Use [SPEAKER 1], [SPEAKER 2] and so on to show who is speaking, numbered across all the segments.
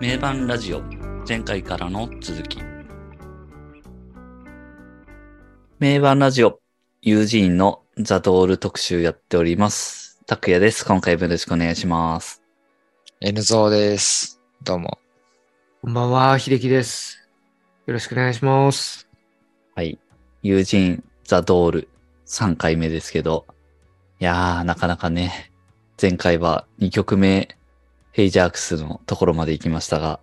[SPEAKER 1] 名盤ラジオ前回からの続き名盤ラジオユージーンのザドール特集やっております。拓也です。今回もよろしくお願いします。
[SPEAKER 2] N ゾーです。どうも。
[SPEAKER 3] こんばんは、秀樹です。よろしくお願いします。
[SPEAKER 1] はい。ユージーンザドール3回目ですけど、いやー、なかなかね、前回は2曲目、ヘイジャークスのところまで行きましたが、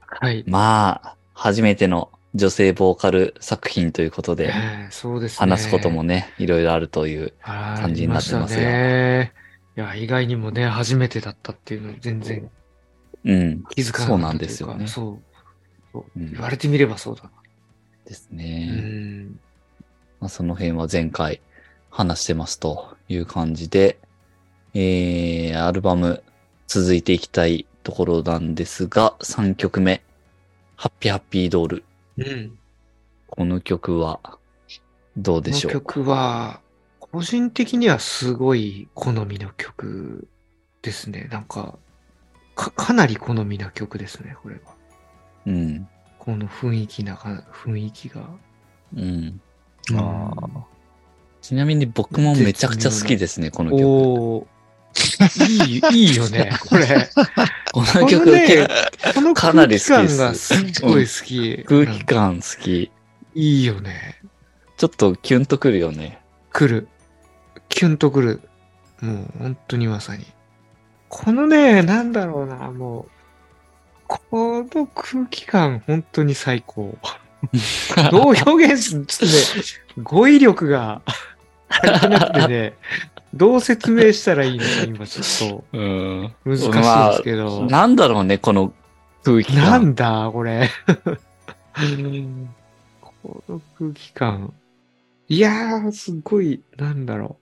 [SPEAKER 3] はい。
[SPEAKER 1] まあ、初めての女性ボーカル作品ということで、
[SPEAKER 3] えーそうですね。
[SPEAKER 1] 話すこともね、いろいろあるという。
[SPEAKER 3] 感
[SPEAKER 1] 感じになってますよ
[SPEAKER 3] ね。いや、意外にもね、初めてだったっていうのに全然
[SPEAKER 1] うん。
[SPEAKER 3] 気づかなかった
[SPEAKER 1] そうなんですよね
[SPEAKER 3] そう。そう
[SPEAKER 1] うん
[SPEAKER 3] 言われてみればそうだな。
[SPEAKER 1] です
[SPEAKER 3] う
[SPEAKER 1] ね。
[SPEAKER 3] ん。
[SPEAKER 1] まあ、その辺は前回話してますという感じで、えー、アルバム続いていきたいところなんですが、3曲目、ハッピーハッピードール。
[SPEAKER 3] うん。
[SPEAKER 1] この曲はどうで
[SPEAKER 3] この
[SPEAKER 1] しょう？
[SPEAKER 3] 曲は、個人的にはすごい好みの曲ですね。なんか、か、かなり好みな曲ですね、これは。
[SPEAKER 1] うん。
[SPEAKER 3] この雰囲気なか、雰囲気が。
[SPEAKER 1] うん。
[SPEAKER 2] あ
[SPEAKER 1] ちなみに僕もめちゃくちゃ好きですね、この曲。
[SPEAKER 3] おーいい、いいよね、これ。
[SPEAKER 1] この曲、
[SPEAKER 3] ね
[SPEAKER 1] 結
[SPEAKER 3] この
[SPEAKER 1] かなり
[SPEAKER 3] 空
[SPEAKER 1] 好きです
[SPEAKER 3] 気感がすっごい好き。
[SPEAKER 1] 構空気感好き。
[SPEAKER 3] いいよね。
[SPEAKER 1] ちょっとキュンとくるよね。
[SPEAKER 3] 来る。キュンと来る。もう本当にまさに。このね、なんだろうな、もう、この空気感本当に最高。どう表現するちょっとね、語彙力が足なくてね、どう説明したらいいのか今ちょっ
[SPEAKER 1] うん。
[SPEAKER 3] と難しいんですけど。
[SPEAKER 1] なんだろうね、この空気感。
[SPEAKER 3] なんだ、これ。この空気感。いやー、すごい、なんだろ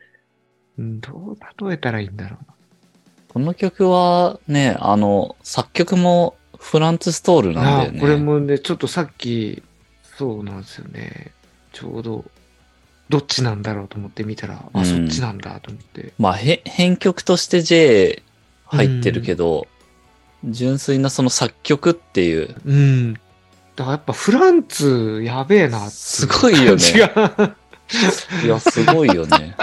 [SPEAKER 3] う。うんどう例えたらいいんだろうな。
[SPEAKER 1] この曲はね、あの、作曲もフランツ・ストールなんだよね。
[SPEAKER 3] これもね、ちょっとさっき、そうなんですよね。ちょうど、どっちなんだろうと思って見たら、あ、
[SPEAKER 1] うん
[SPEAKER 3] そっちなんだと思って。
[SPEAKER 1] まあ、へ編曲として J 入ってるけど、純粋なその作曲っていう、
[SPEAKER 3] うん。だからやっぱフランツ、やべえな
[SPEAKER 1] すごいよねいや、すごいよね。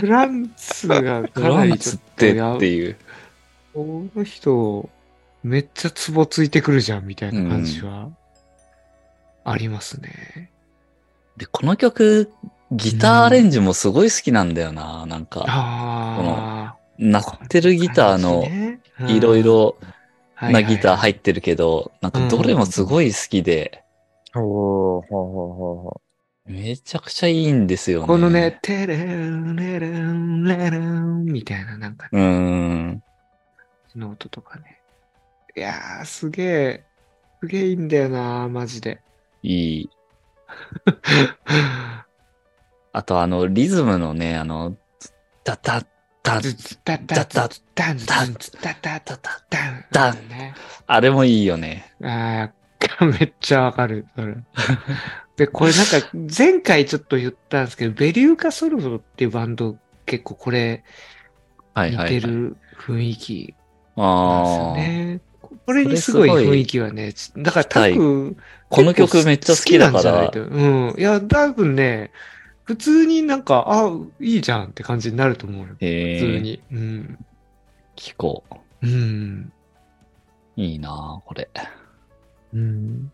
[SPEAKER 3] フランツが
[SPEAKER 1] フ
[SPEAKER 3] かなりちょっ
[SPEAKER 1] ツって
[SPEAKER 3] とや
[SPEAKER 1] っていう。
[SPEAKER 3] この人、めっちゃツボついてくるじゃん、みたいな感じは、ありますね。
[SPEAKER 1] で、この曲、ギターアレンジもすごい好きなんだよな。なんか、
[SPEAKER 3] ああ。
[SPEAKER 1] 鳴ってるギターのいろいろなギター入
[SPEAKER 3] っ
[SPEAKER 1] ってるけど、なんかどれもすごい好きで、
[SPEAKER 2] おー、ほうほうほうほ
[SPEAKER 1] めちゃくちゃいいんですよね。
[SPEAKER 3] このね、、テレン、レレン、レレン、みたいな、なんか、
[SPEAKER 1] うーん。
[SPEAKER 3] の音とかね。いやー、すげえ、すげえいいんだよな、マジで。
[SPEAKER 1] いい。あとあの、リズムのね、あの、ダダッダッ、
[SPEAKER 3] ズズダダダダン、ダン、ダダダダン、
[SPEAKER 1] ダン
[SPEAKER 3] ね。
[SPEAKER 1] あれもいいよね。
[SPEAKER 3] ああ、めっちゃわかる、それ。で、これなんか、前回ちょっと言ったんですけど、ベリューカソルドっていうバンド、結構これ、似
[SPEAKER 1] はいはい、はい。
[SPEAKER 3] てる雰囲気なんですよ
[SPEAKER 1] ああ、
[SPEAKER 3] ね。これにすごい雰囲気はね、だから多分、
[SPEAKER 1] この曲めっちゃ好きだから
[SPEAKER 3] うん。いや、多分ね、普通になんか、あ、いいじゃんって感じになると思うよ。
[SPEAKER 1] えー、
[SPEAKER 3] 普通に。うん。
[SPEAKER 1] 聞こう。
[SPEAKER 3] うん。
[SPEAKER 1] いいなあこれ。
[SPEAKER 3] うん。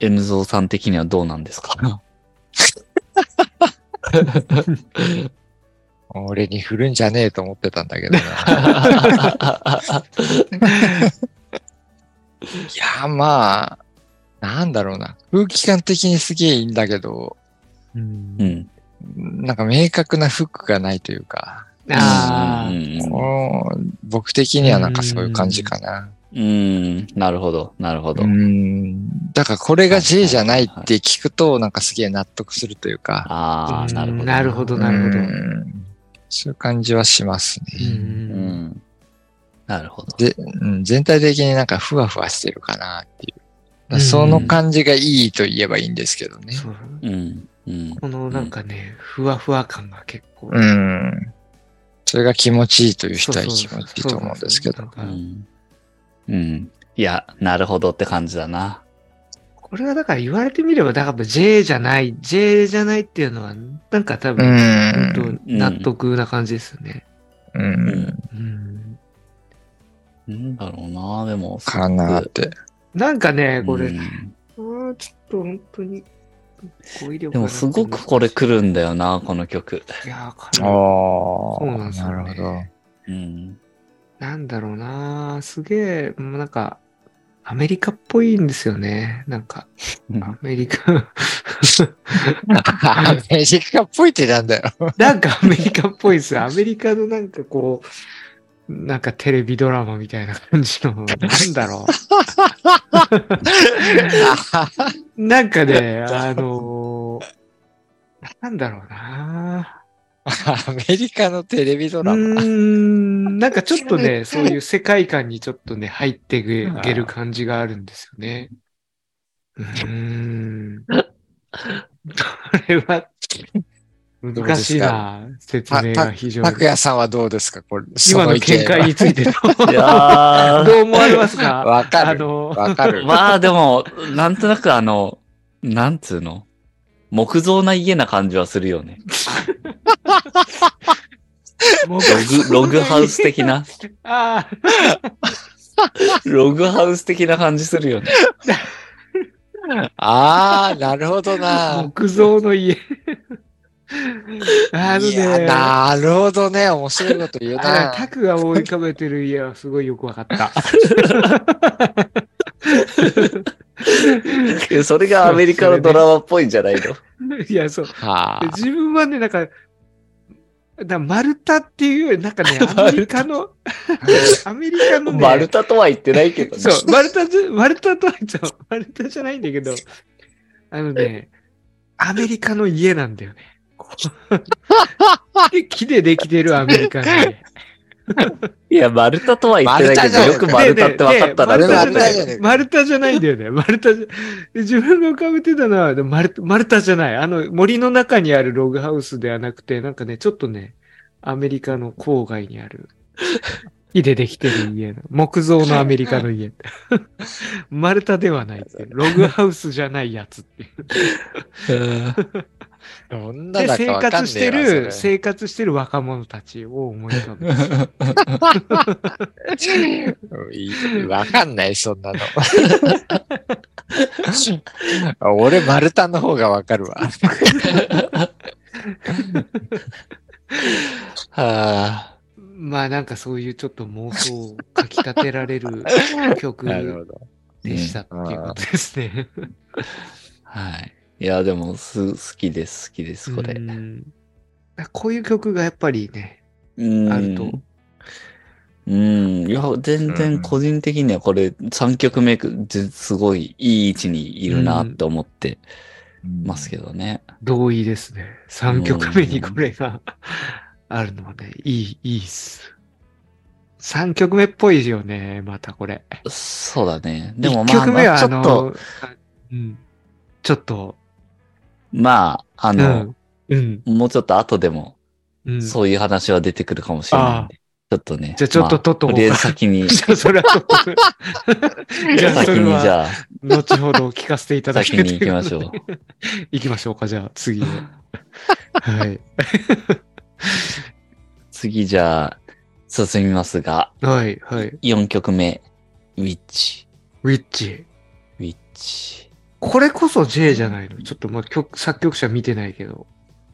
[SPEAKER 1] N ゾーさん的にはどうなんですか？
[SPEAKER 2] う。俺に振るんじゃねえと思ってたんだけどな。いや、まあ、なんだろうな。空気感的にすげえいいんだけど、
[SPEAKER 3] うん
[SPEAKER 1] うん。
[SPEAKER 2] なんか明確なフックがないというか、
[SPEAKER 3] ああ、
[SPEAKER 1] うん
[SPEAKER 2] 僕的にはなんかそういう感じかな。
[SPEAKER 1] うん。なるほど。なるほど。
[SPEAKER 2] うん。だからこれが J じゃないって聞くと、なんかすげえ納得するというか。
[SPEAKER 1] ああ、なるほど。
[SPEAKER 3] なるほど、なるほど。
[SPEAKER 2] うんそういう感じはします
[SPEAKER 3] う。
[SPEAKER 2] ね。
[SPEAKER 1] うんん。なるほど。
[SPEAKER 2] で、うん、全体的になんかふわふわしてるかなっていう。
[SPEAKER 3] うん
[SPEAKER 2] その感じがいいと言えばいいんですけどね。
[SPEAKER 3] そう
[SPEAKER 1] うん。うん。
[SPEAKER 3] このなんかね、ふわふわ感が結構。
[SPEAKER 2] うん。それが気持ちいいという人は気持ちいいと思うんですけど。
[SPEAKER 3] そう
[SPEAKER 1] ん。うん。いや、なるほどって感じだな。
[SPEAKER 3] これはだから言われてみれば、だから J じゃない、J じゃないっていうのは、なんか多
[SPEAKER 2] う
[SPEAKER 3] 分、
[SPEAKER 2] ん。
[SPEAKER 3] 本当納得な感じですよね。
[SPEAKER 2] う。
[SPEAKER 1] うん
[SPEAKER 3] うん。
[SPEAKER 1] なんだろうな、でも。
[SPEAKER 2] かなって。
[SPEAKER 3] なんかね、これ、
[SPEAKER 1] うん
[SPEAKER 3] あーちょっと本当に、語彙力
[SPEAKER 1] でもすごくこれ来るんだよな、この曲。
[SPEAKER 3] いやー、か
[SPEAKER 2] ああ。
[SPEAKER 3] なそうなんですよね
[SPEAKER 2] なるほど。
[SPEAKER 1] うん。
[SPEAKER 3] なんだろうなすげえ、もうなんか、アメリカっぽいんですよね。なんか、アメリカ、
[SPEAKER 2] アメリカっぽいってなんだよ。
[SPEAKER 3] なんかアメリカっぽいですよ。アメリカのなんかこう、なんかテレビドラマみたいな感じの、なんだろう。なんかね、あのーなんだろうな
[SPEAKER 2] アメリカのテレビド
[SPEAKER 3] う
[SPEAKER 2] ラマ。
[SPEAKER 3] ーん、なんかちょっとね、そういう世界観にちょっとね、入っていける感じがあるんですよね。うーん。これは、難しいな説明が非常に。
[SPEAKER 2] 拓也さんはどうですか？これ、
[SPEAKER 3] 今の見解についてどう？
[SPEAKER 1] いや
[SPEAKER 3] どう思われますか？
[SPEAKER 2] わかる。
[SPEAKER 3] あの、
[SPEAKER 1] ー、
[SPEAKER 2] わかる。
[SPEAKER 1] まあでも、なんとなくあの、なんつうの？木造な家な感じはするよね。ログ、ログハウス的な、
[SPEAKER 3] あ
[SPEAKER 1] ログハウス的な感じするよね。
[SPEAKER 2] ああ、なるほど
[SPEAKER 3] あ、
[SPEAKER 2] な。
[SPEAKER 3] 木造の家。あのね、
[SPEAKER 2] なるほどね。面白いこと言う
[SPEAKER 3] あ
[SPEAKER 2] な。
[SPEAKER 3] タクが思い浮かべてる家はすごいよくわかった。
[SPEAKER 1] それがアメリカのドラマっぽいんじゃないの？
[SPEAKER 3] いや、そう。
[SPEAKER 2] はあ。
[SPEAKER 3] 自分はね、なんか、だマルタっていうより、なんかね、アメリカの、アメリカのね、
[SPEAKER 1] マルタとは言ってないけどね。
[SPEAKER 3] そう、マルタじゃ、マルタとは言っちゃう、マルタじゃないんだけど、あのね、アメリカの家なんだよね。木でできてるアメリカの家。
[SPEAKER 1] いや、マルタとは言ってないけど、よくマルタって分かったなって
[SPEAKER 3] でで
[SPEAKER 1] 思ったけど。
[SPEAKER 3] マルタじゃないマルタじゃないんだよね。マルタじゃ、で自分が浮かべてたのは、でマルタ、マルタじゃない。あの、森の中にあるログハウスではなくて、なんかね、ちょっとね、アメリカの郊外にある、木でできてる家の、木造のアメリカの家。マルタではないっていう。ログハウスじゃないやつっていう。
[SPEAKER 2] どんな
[SPEAKER 3] で、生活して
[SPEAKER 2] わ
[SPEAKER 3] る、
[SPEAKER 2] そ
[SPEAKER 3] 生活してる若者たちを思い浮かべて。
[SPEAKER 2] れ いわかんない、そんなの。俺、マルタの方がわかるわ。
[SPEAKER 1] は
[SPEAKER 3] まあなんかそういうちょっと妄想をかき立てられる曲。でしたっていうことですね。
[SPEAKER 1] あはい。いや、でも、す、好きです、好きです、これ
[SPEAKER 3] う。んこういう曲がやっぱりね、
[SPEAKER 1] うん
[SPEAKER 3] あると。
[SPEAKER 1] うん。いや、全然個人的にはこれ3曲目、すごいいい位置にいるなって思ってますけどね。
[SPEAKER 3] 同意ですね。3曲目にこれが あるのはね、いい、いいっす。3曲目っぽいよね、またこれ。
[SPEAKER 1] そうだね。でも
[SPEAKER 3] 1
[SPEAKER 1] まあ、ちょっと、
[SPEAKER 3] うん、ちょっと、
[SPEAKER 1] まあ、あ
[SPEAKER 3] う
[SPEAKER 1] の、
[SPEAKER 3] ん、うん、
[SPEAKER 1] もうちょっと後でも、
[SPEAKER 3] うん。
[SPEAKER 1] そういう話は出てくるかもしれないんで。ちょっとね。
[SPEAKER 3] じゃあちょっと
[SPEAKER 1] ま
[SPEAKER 3] 取っとこうか
[SPEAKER 1] とりあえず先に、
[SPEAKER 3] じゃあそれはちょっと、じゃあそ
[SPEAKER 1] 先にじゃあ、
[SPEAKER 3] 後ほど聞かせていただき
[SPEAKER 1] 先に行きましょう。
[SPEAKER 3] 行きましょうか、じゃあ次へ。はい。
[SPEAKER 1] 次じゃあ、進みますが、
[SPEAKER 3] はい、はい。
[SPEAKER 1] 4曲目、ウィッチ。
[SPEAKER 3] ウィッチ。
[SPEAKER 1] ウィッチ。
[SPEAKER 3] これこそ J じゃないの？ちょっとまあ曲、作曲者見てないけど。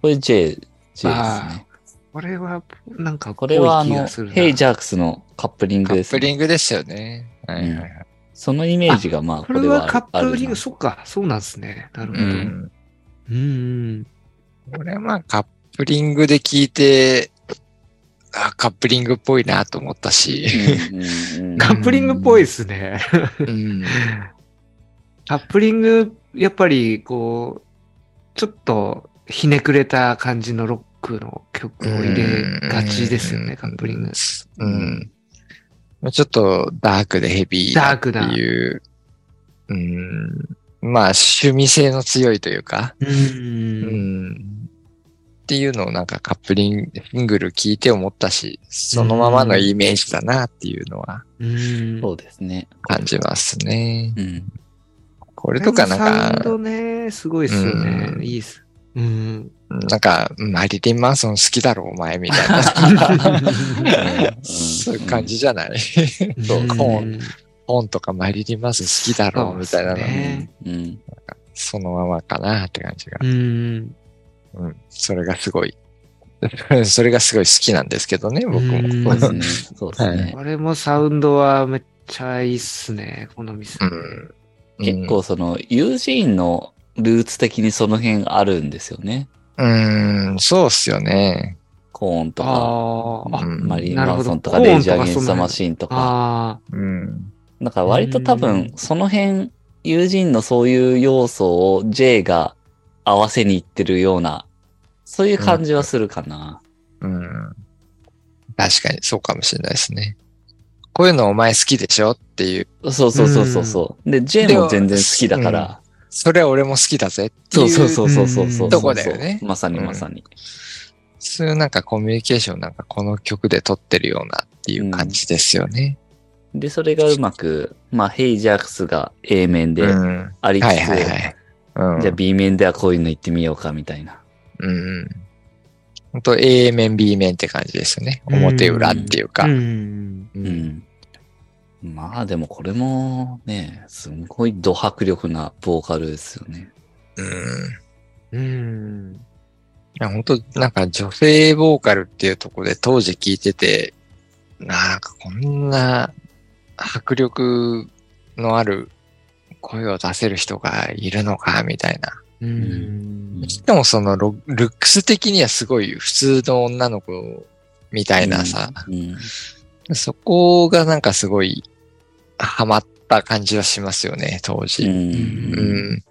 [SPEAKER 1] これ J、J です
[SPEAKER 3] あ
[SPEAKER 1] ね。
[SPEAKER 3] これは、なんか、
[SPEAKER 1] これはあのヘイジャークスのカップリン
[SPEAKER 2] カップ
[SPEAKER 1] グですね。
[SPEAKER 2] リングですよね。はいはいはい。
[SPEAKER 1] そのイメージがまあ、
[SPEAKER 3] これは
[SPEAKER 1] ある
[SPEAKER 3] カップリング、そっか、そうなんですね。なるほ
[SPEAKER 2] う
[SPEAKER 3] ど。
[SPEAKER 2] ん。
[SPEAKER 3] うん。
[SPEAKER 2] これはまあカップリングで聞いて、あ、カップリングっぽいなと思ったし。
[SPEAKER 1] うんうんうん
[SPEAKER 3] カップリングっぽいですね。
[SPEAKER 2] うん。
[SPEAKER 3] カップリング、やっぱり、こう、ちょっとひねくれた感じのロックの曲を入れがちですよね、カップリング。
[SPEAKER 2] うん。まあちょっとダークでヘビーなって
[SPEAKER 3] ダーク
[SPEAKER 2] いう。うん。まあ趣味性の強いというか。
[SPEAKER 3] う。
[SPEAKER 2] うんん。っっていうのをなんかカップリングル聞いて思ったし、そのままのイメージだなっていうのは
[SPEAKER 3] うん。
[SPEAKER 1] そうですね。
[SPEAKER 2] 感じますね。
[SPEAKER 1] うん。
[SPEAKER 2] これとかなん
[SPEAKER 3] サウン
[SPEAKER 2] か、
[SPEAKER 3] ドね、すごいっすよね。
[SPEAKER 2] うん
[SPEAKER 3] いいっす。うん。
[SPEAKER 2] なんか、マリリン・マンソン好きだろ、お前、みたいな。そういう感じじゃない？そう、コーン、コーンとかマリリン・マンソン好きだろ、みたいなの。
[SPEAKER 3] ね
[SPEAKER 1] うん。
[SPEAKER 2] そのままかなって感じが
[SPEAKER 3] う。ん。
[SPEAKER 2] うん。それがすごい。それがすごい好きなんですけどね、僕
[SPEAKER 3] うん
[SPEAKER 2] も。
[SPEAKER 1] そうですね。そうですね。
[SPEAKER 3] これもサウンドはめっちゃいいっすね。この店。
[SPEAKER 2] うん。
[SPEAKER 1] 結構その、ユージーンのルーツ的にその辺あるんですよね。
[SPEAKER 2] うん、そうっすよね。
[SPEAKER 1] コーンとか、
[SPEAKER 2] うん
[SPEAKER 1] マリリン・
[SPEAKER 3] なるほど
[SPEAKER 1] マンソンとか、レイジャー・
[SPEAKER 3] とか
[SPEAKER 1] ゲンスト・マシーンとか。
[SPEAKER 3] あ
[SPEAKER 2] うん。
[SPEAKER 1] だから割と多
[SPEAKER 3] う
[SPEAKER 1] 分
[SPEAKER 3] ん、
[SPEAKER 1] その辺、ユージーンのそういう要素を J が合わせにいってるような、そういう感じはするかな。
[SPEAKER 2] うん。確かにそうかもしれないですね。こういうのお前好きでしょっていう。
[SPEAKER 1] そうそうそうそうそう。で、J も全然好きだから。
[SPEAKER 2] それは俺も好きだぜっていう。
[SPEAKER 1] そうそうそうそうそうそう。
[SPEAKER 3] うん
[SPEAKER 2] とこだよね
[SPEAKER 1] まさにまさに。
[SPEAKER 2] そういうなんかコミュニケーションなんかこの曲で撮ってるようなっていう感じですよね。
[SPEAKER 1] で、それがうまく、まあ、ヘイジャークスが A 面で
[SPEAKER 2] うん。
[SPEAKER 1] ありつつ。じゃあ B 面ではこういうの言ってみようかみたいな。
[SPEAKER 2] うんうん。本当 A 面 B 面って感じですよね。
[SPEAKER 3] うん
[SPEAKER 2] 表裏っていう
[SPEAKER 3] あ。
[SPEAKER 2] か。
[SPEAKER 3] うん。
[SPEAKER 2] う
[SPEAKER 1] う。ん。まあでもこれもね、すごいド迫力なボーカルですよね。
[SPEAKER 2] うん。
[SPEAKER 3] うん。
[SPEAKER 2] いや、本当なんか女性ボーカルっていうところで当時聞いてて、なんかこんな迫力のある声を出せる人がいるのか、みたいな。
[SPEAKER 3] うん。
[SPEAKER 2] しかもそのロルックス的にはすごい普通の女の子みたいなさ、
[SPEAKER 1] うん。
[SPEAKER 2] そこがなんかすごいハマった感じはしますよね、当
[SPEAKER 1] う
[SPEAKER 2] 時。
[SPEAKER 1] ん。
[SPEAKER 2] うん。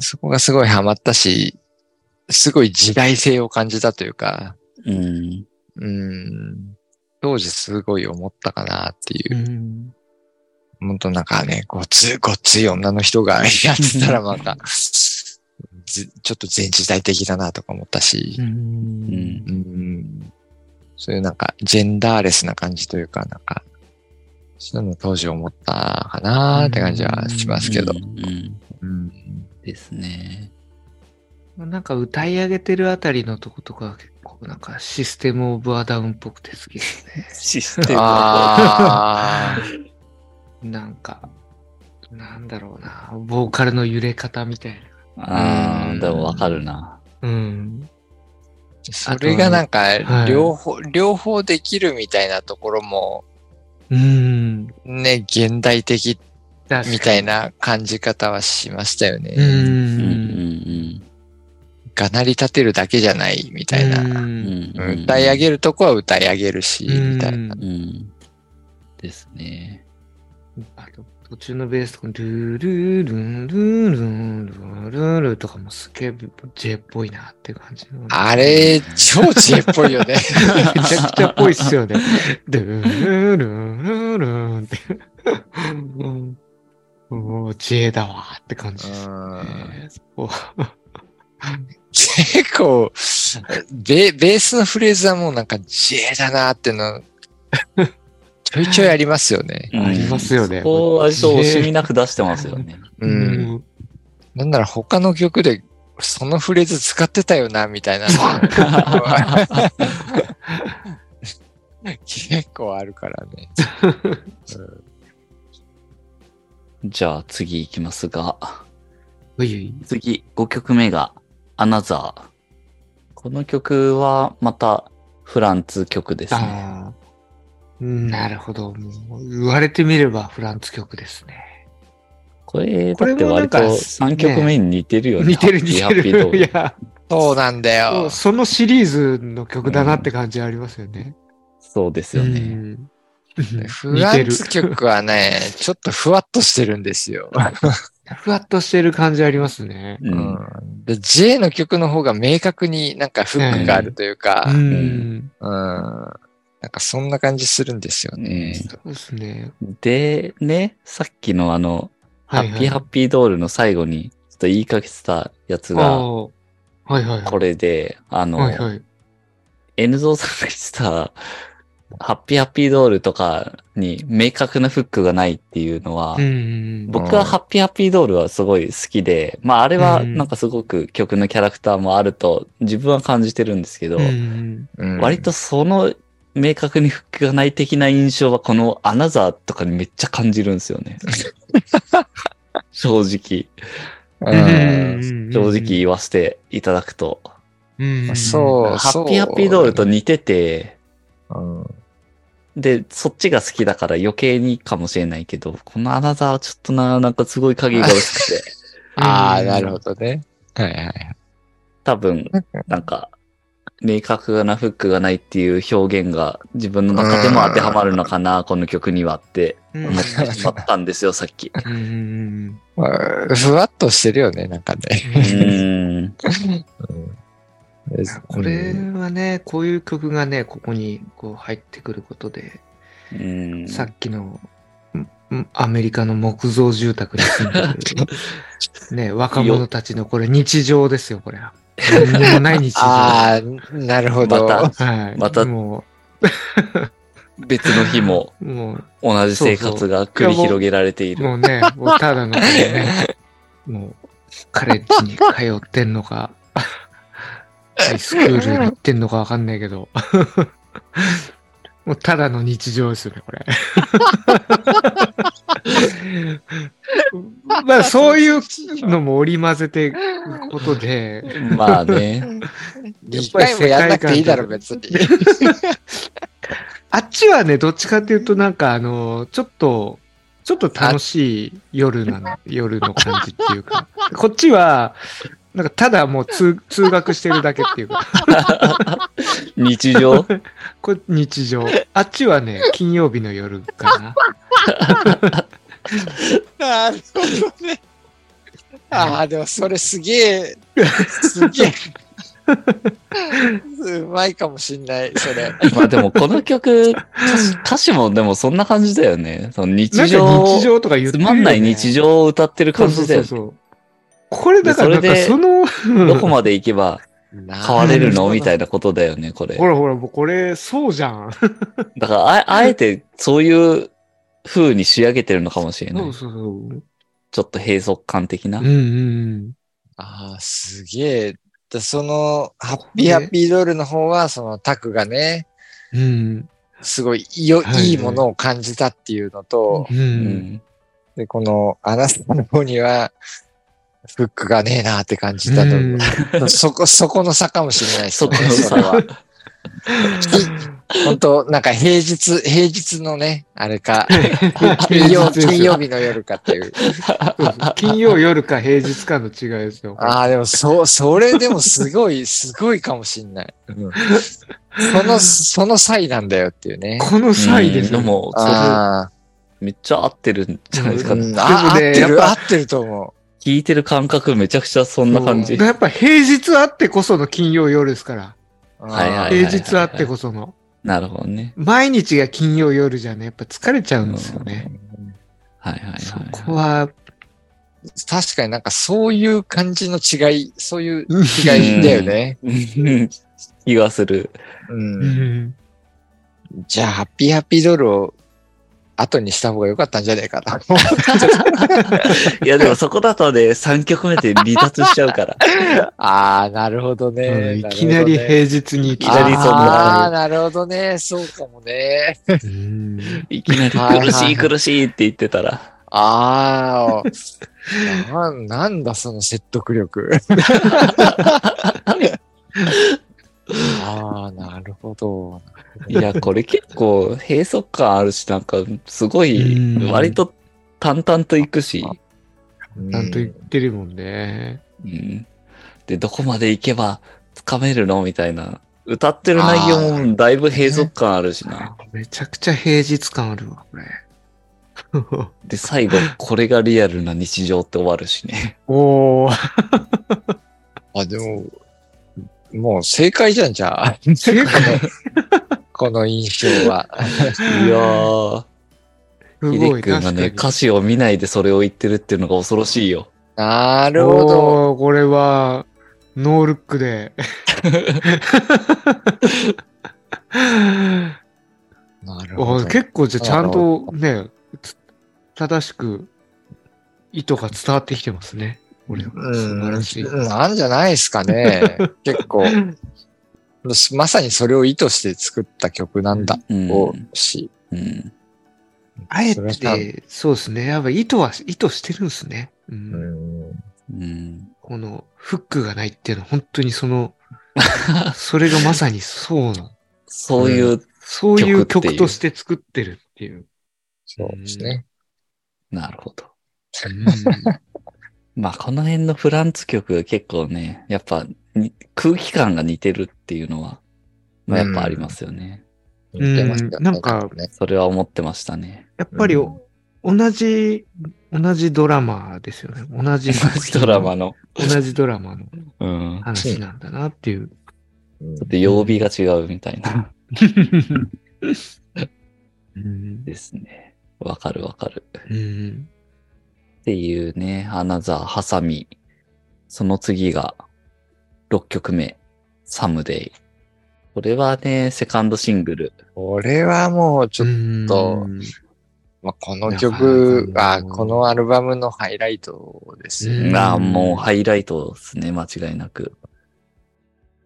[SPEAKER 2] そこがすごいハマったし、すごい時代性を感じたというか、
[SPEAKER 1] うん。
[SPEAKER 2] うん。当時すごい思ったかなっていうう。
[SPEAKER 3] ん。
[SPEAKER 2] 本当なんかね、ごつ、ごっつい女の人がやってたらまた、ずちょっと全時代的だなとか思ったし
[SPEAKER 3] う、。
[SPEAKER 1] うんん。
[SPEAKER 2] うん。そういうなんか、ジェンダーレスな感じというか、なんか、そういうの当時思ったかなって感じはしますけど。
[SPEAKER 1] ですね。
[SPEAKER 3] なんか歌い上げてるあたりのとことか結構なんかシステムオブアダウンっぽくて好きですね。
[SPEAKER 1] システム
[SPEAKER 2] ああ。
[SPEAKER 3] なんか、なんだろうな、ボーカルの揺れ方みたい
[SPEAKER 1] ああ、でもわかるな。
[SPEAKER 3] な。うん。
[SPEAKER 2] それがなんか
[SPEAKER 3] は、い
[SPEAKER 2] 両方、両方できるみたいなところも、
[SPEAKER 3] うん。
[SPEAKER 2] ね、現代的みたい。な感じ方はしましたよね。
[SPEAKER 3] う。
[SPEAKER 1] うんん。
[SPEAKER 2] がなり立てるだけじゃないみたいな。
[SPEAKER 3] う
[SPEAKER 1] うんん。うん。
[SPEAKER 2] 歌い上げるとこは歌い上げるし、
[SPEAKER 3] うん
[SPEAKER 2] みたいな。
[SPEAKER 1] うん。ですね。
[SPEAKER 3] 途中のベースとか、ルールールンルールンルールールとかもすげえ J っぽいなっていう感じの。
[SPEAKER 2] あれ、超 J っぽいよね。
[SPEAKER 3] めちゃくちゃっぽいっすよね。ルールルールールンって。もう J だわって感じですね。
[SPEAKER 2] 結構ベ、ベースのフレーズはもうなんか J だなっての、ちょいちょいありますよね。
[SPEAKER 3] ありますよね
[SPEAKER 1] そこを割と惜しみなく出してますよね。
[SPEAKER 2] う。
[SPEAKER 3] うんん。
[SPEAKER 2] なんなら他の曲でそのフレーズ使ってたよな、みたいな。結構あるからね。
[SPEAKER 1] じゃあ次行きますが、
[SPEAKER 3] ういうい
[SPEAKER 1] 次5曲目がアナザー。この曲はまたフランツ曲ですね。
[SPEAKER 3] なるほど。もう言われてみればフランツ曲ですね。
[SPEAKER 1] これ、
[SPEAKER 3] これ
[SPEAKER 1] だって割と
[SPEAKER 3] もなんか
[SPEAKER 1] 3曲目に似てるよね。
[SPEAKER 3] 似てる似てる。い
[SPEAKER 1] ル
[SPEAKER 3] や、
[SPEAKER 2] そうなんだよ。
[SPEAKER 3] そうそのシリーズの曲だなって感じありますよね。
[SPEAKER 1] そうですよね。
[SPEAKER 3] うん
[SPEAKER 2] フランツ曲はね、ちょっとふわっとしてるんですよ。
[SPEAKER 3] ふわっとしてる感じありますね。
[SPEAKER 1] う。
[SPEAKER 2] うんん、で J の曲の方が明確になんかフックがあるというか、
[SPEAKER 3] う
[SPEAKER 2] うん
[SPEAKER 3] ん。
[SPEAKER 2] なんかそんな感じするんですよね。
[SPEAKER 3] そうですね。
[SPEAKER 1] で、ね、さっきのあの、ハッピーハッピードールの最後に、ちょっと言いかけてたやつが、
[SPEAKER 3] はいはいはい。
[SPEAKER 1] これで、あの、
[SPEAKER 3] はいはい。
[SPEAKER 1] N ゾーさんが言ってた、ハッピーハッピードールとかに明確なフックがないっていうのは、僕はハッピーハッピードールはすごい好きで、まああれは
[SPEAKER 3] うん
[SPEAKER 1] なんかすごく曲のキャラクターもあると自分は感じてるんですけど、割とその明確にフックがない的な印象はこのアナザーとかにめっちゃ感じるんですよね。正直、
[SPEAKER 2] うん
[SPEAKER 1] 正直言わせていただくと。
[SPEAKER 3] うん。うん
[SPEAKER 2] そう
[SPEAKER 1] ハッピーハッピードールと似てて、
[SPEAKER 2] うん
[SPEAKER 1] で、そっちが好きだから余計にかもしれないけど、このアナザーはちょっとな、なんかすごい影が薄くて、
[SPEAKER 2] ああ、
[SPEAKER 3] うん
[SPEAKER 2] なるほどね。はいはいはい。
[SPEAKER 1] 多分、なんか、明確なフックがないっていう表現が自分の中でも当てはまるのかな、この曲にはって
[SPEAKER 3] うん
[SPEAKER 1] 思ってしまったんですよ、さっき。
[SPEAKER 3] うんうん
[SPEAKER 2] まあふわっとしてるよね、なんか
[SPEAKER 1] う
[SPEAKER 2] ね。
[SPEAKER 3] これはね、こういう曲がね、ここにこう入ってくることで、
[SPEAKER 1] うん。
[SPEAKER 3] さっきのアメリカの木造住宅に住んでる、ね、若者たちのこれ日常ですよ、これは。何にもない日常。は
[SPEAKER 2] ああ、なるほど。
[SPEAKER 1] ま
[SPEAKER 3] い。
[SPEAKER 1] また
[SPEAKER 3] も
[SPEAKER 1] 別の日も
[SPEAKER 3] う、も
[SPEAKER 1] 同じ生活が繰り広げられている。
[SPEAKER 3] う、もうね、もうただのね、もう、カレッジに通ってんのか、ハイスクールに行ってんのかわかんないけど、もうただの日常ですよね、これ。まあ、そういうのも織り交ぜていくことで、
[SPEAKER 1] まあね。
[SPEAKER 2] 一回もやんなくていいだろ、別に。
[SPEAKER 3] あっちはね、どっちかっていうとなんかあの、ちょっと、ちょっと楽しい夜なの、夜の感じっていうか、こっちは、なんかただもう通 通学してるだけっていうか、
[SPEAKER 1] 日常？
[SPEAKER 3] これ日常。あっちはね、金曜日の夜かな。
[SPEAKER 2] なるほどね。ああ、でもそれすげえ、すげえ。うまいかもしんない、それ。
[SPEAKER 1] まあでもこの曲、歌詞歌詞もでもそんな感じだよね。その日常、
[SPEAKER 3] 日常とか言ってるよ、ね。
[SPEAKER 1] つまんない日常を歌ってる感じだよね。
[SPEAKER 3] そうそうそうそう。これだからなんか
[SPEAKER 1] でそ
[SPEAKER 3] その、
[SPEAKER 1] どこまで行けば変われるの？みたい
[SPEAKER 2] な。
[SPEAKER 1] なことだよね、これ。
[SPEAKER 3] ほらほら、もうこれ、そうじゃん。
[SPEAKER 1] だからあ、あえてそういう風に仕上げてるのかもしれない。
[SPEAKER 3] そうそうそう。
[SPEAKER 1] ちょっと閉塞感的な。
[SPEAKER 3] うんうん
[SPEAKER 2] ああ、すげえ。でその、ハッピーハッピードールの方は、そのタクがね、
[SPEAKER 3] うん。うん。
[SPEAKER 2] すごいよ、
[SPEAKER 3] はいはい
[SPEAKER 2] いいものを感じたっていうのと、
[SPEAKER 3] う。
[SPEAKER 1] うんん。
[SPEAKER 2] で、この、アナスタの方には、フックがねえなって感じた
[SPEAKER 3] うん
[SPEAKER 2] と。そこ、そこの差かもしれないですね。
[SPEAKER 1] そこの差
[SPEAKER 2] それは。本当なんか平日、平日のね、あれか、金曜、金曜日の夜かっていう。
[SPEAKER 3] 金曜夜か平日かの違いですよ。
[SPEAKER 2] ああ、でも、そ、それでもすごい、すごいかもしんない。うんその、その際なんだよっていうね。
[SPEAKER 3] この際ですよ。
[SPEAKER 1] でも、それ
[SPEAKER 2] あ
[SPEAKER 1] めっちゃ合ってるんじゃないです
[SPEAKER 2] あ、
[SPEAKER 1] か。
[SPEAKER 2] うん、合ってる、合ってると思
[SPEAKER 1] 聞いてる感覚めちゃくちゃそんな感じ。
[SPEAKER 3] やっぱ平日あってこその金曜夜ですから。
[SPEAKER 2] う。
[SPEAKER 1] はいはいはい
[SPEAKER 3] 平日あってこその。
[SPEAKER 1] なるほどね。
[SPEAKER 3] 毎日が金曜夜じゃね、やっぱ疲れちゃうんですよね。
[SPEAKER 1] はいはいはい、
[SPEAKER 3] そ
[SPEAKER 1] はい。
[SPEAKER 3] こは、
[SPEAKER 2] 確かになんかそういう感じの違い、そういう違いだよね。
[SPEAKER 1] うん気がする。
[SPEAKER 2] う。
[SPEAKER 3] うんん。
[SPEAKER 2] じゃあ、ハッピーハッピードールを後にした方が良かったんじゃないかな。
[SPEAKER 1] いやでもそこだとね、3曲目で離脱しちゃうから。
[SPEAKER 2] ああ、なるほどね。
[SPEAKER 3] いきなり平日にいき
[SPEAKER 1] なりそんな
[SPEAKER 2] ああ、なるほどね。そうかもね。
[SPEAKER 3] うん
[SPEAKER 1] いきなり苦しい苦しいって言ってたら。
[SPEAKER 2] ああ、ななんだその説得力。ああ、なるほど。
[SPEAKER 1] いや、これ結構閉塞感あるし、なんかすごい
[SPEAKER 3] うん
[SPEAKER 1] 割と淡々といくし、
[SPEAKER 3] ちゃんと言ってるもんね。
[SPEAKER 1] うん、で、どこまで行けば掴めるのみたいな。歌ってる内容もだいぶ閉塞感あるしな。
[SPEAKER 3] めちゃくちゃ平日感あるわ、これ。
[SPEAKER 1] で、最後、これがリアルな日常って終わるしね。
[SPEAKER 3] おー。
[SPEAKER 2] あ、でも、もう正解じゃん、じゃあ。
[SPEAKER 3] 正解
[SPEAKER 2] この印象は。
[SPEAKER 1] いやー、
[SPEAKER 3] す
[SPEAKER 1] ヒデ君がね、。歌詞を見ないでそれを言ってるっていうのが恐ろしいよ。
[SPEAKER 2] なるほど。
[SPEAKER 3] これは、ノールックで。
[SPEAKER 2] なるほど。
[SPEAKER 3] あ結構じゃあちゃんとね、つ正しく意図が伝わってきてますね。これは。
[SPEAKER 2] うん
[SPEAKER 3] 素晴らしい。
[SPEAKER 2] なんじゃないですかね。結構、まさにそれを意図して作った曲なんだ
[SPEAKER 1] うん。
[SPEAKER 2] ろうし。
[SPEAKER 1] うん。
[SPEAKER 3] あえて、そうですね。やっぱ意図は、意図してるんですね。う、
[SPEAKER 2] うんん
[SPEAKER 1] うん。
[SPEAKER 3] このフックがないっていうのは本当にその、それがまさにそうな、
[SPEAKER 1] そういう、
[SPEAKER 3] そういう
[SPEAKER 1] 曲っていう
[SPEAKER 3] 曲として作ってるっていう。
[SPEAKER 2] そうですね。
[SPEAKER 1] なるほど。
[SPEAKER 3] うん
[SPEAKER 1] まあ、この辺のフランツ曲結構ね、やっぱに空気感が似てるっていうのは、まあ、やっぱありますよね。
[SPEAKER 3] うんなんか
[SPEAKER 2] ね
[SPEAKER 1] それは思ってましたね。
[SPEAKER 3] やっぱりお、同じ、同じドラマですよね。同じ作品
[SPEAKER 1] ドラマの。
[SPEAKER 3] 同じドラマの
[SPEAKER 1] うん。
[SPEAKER 3] 話なんだなっていう。
[SPEAKER 2] うん
[SPEAKER 1] ちょっと曜日が違うみたいな。
[SPEAKER 3] うん
[SPEAKER 1] ですね。わかるわかる。
[SPEAKER 3] うん
[SPEAKER 1] っていうね、アナザー、ハサミ。その次が、6曲目、サムデイ。これはね、セカンドシングル。
[SPEAKER 2] これはもうちょっと、
[SPEAKER 3] うん
[SPEAKER 2] まあ、この
[SPEAKER 3] な
[SPEAKER 2] 曲が、
[SPEAKER 3] かなかもう
[SPEAKER 2] このアルバムのハイライトですね。
[SPEAKER 3] うん
[SPEAKER 1] まあ、もうハイライトですね、間違いなく。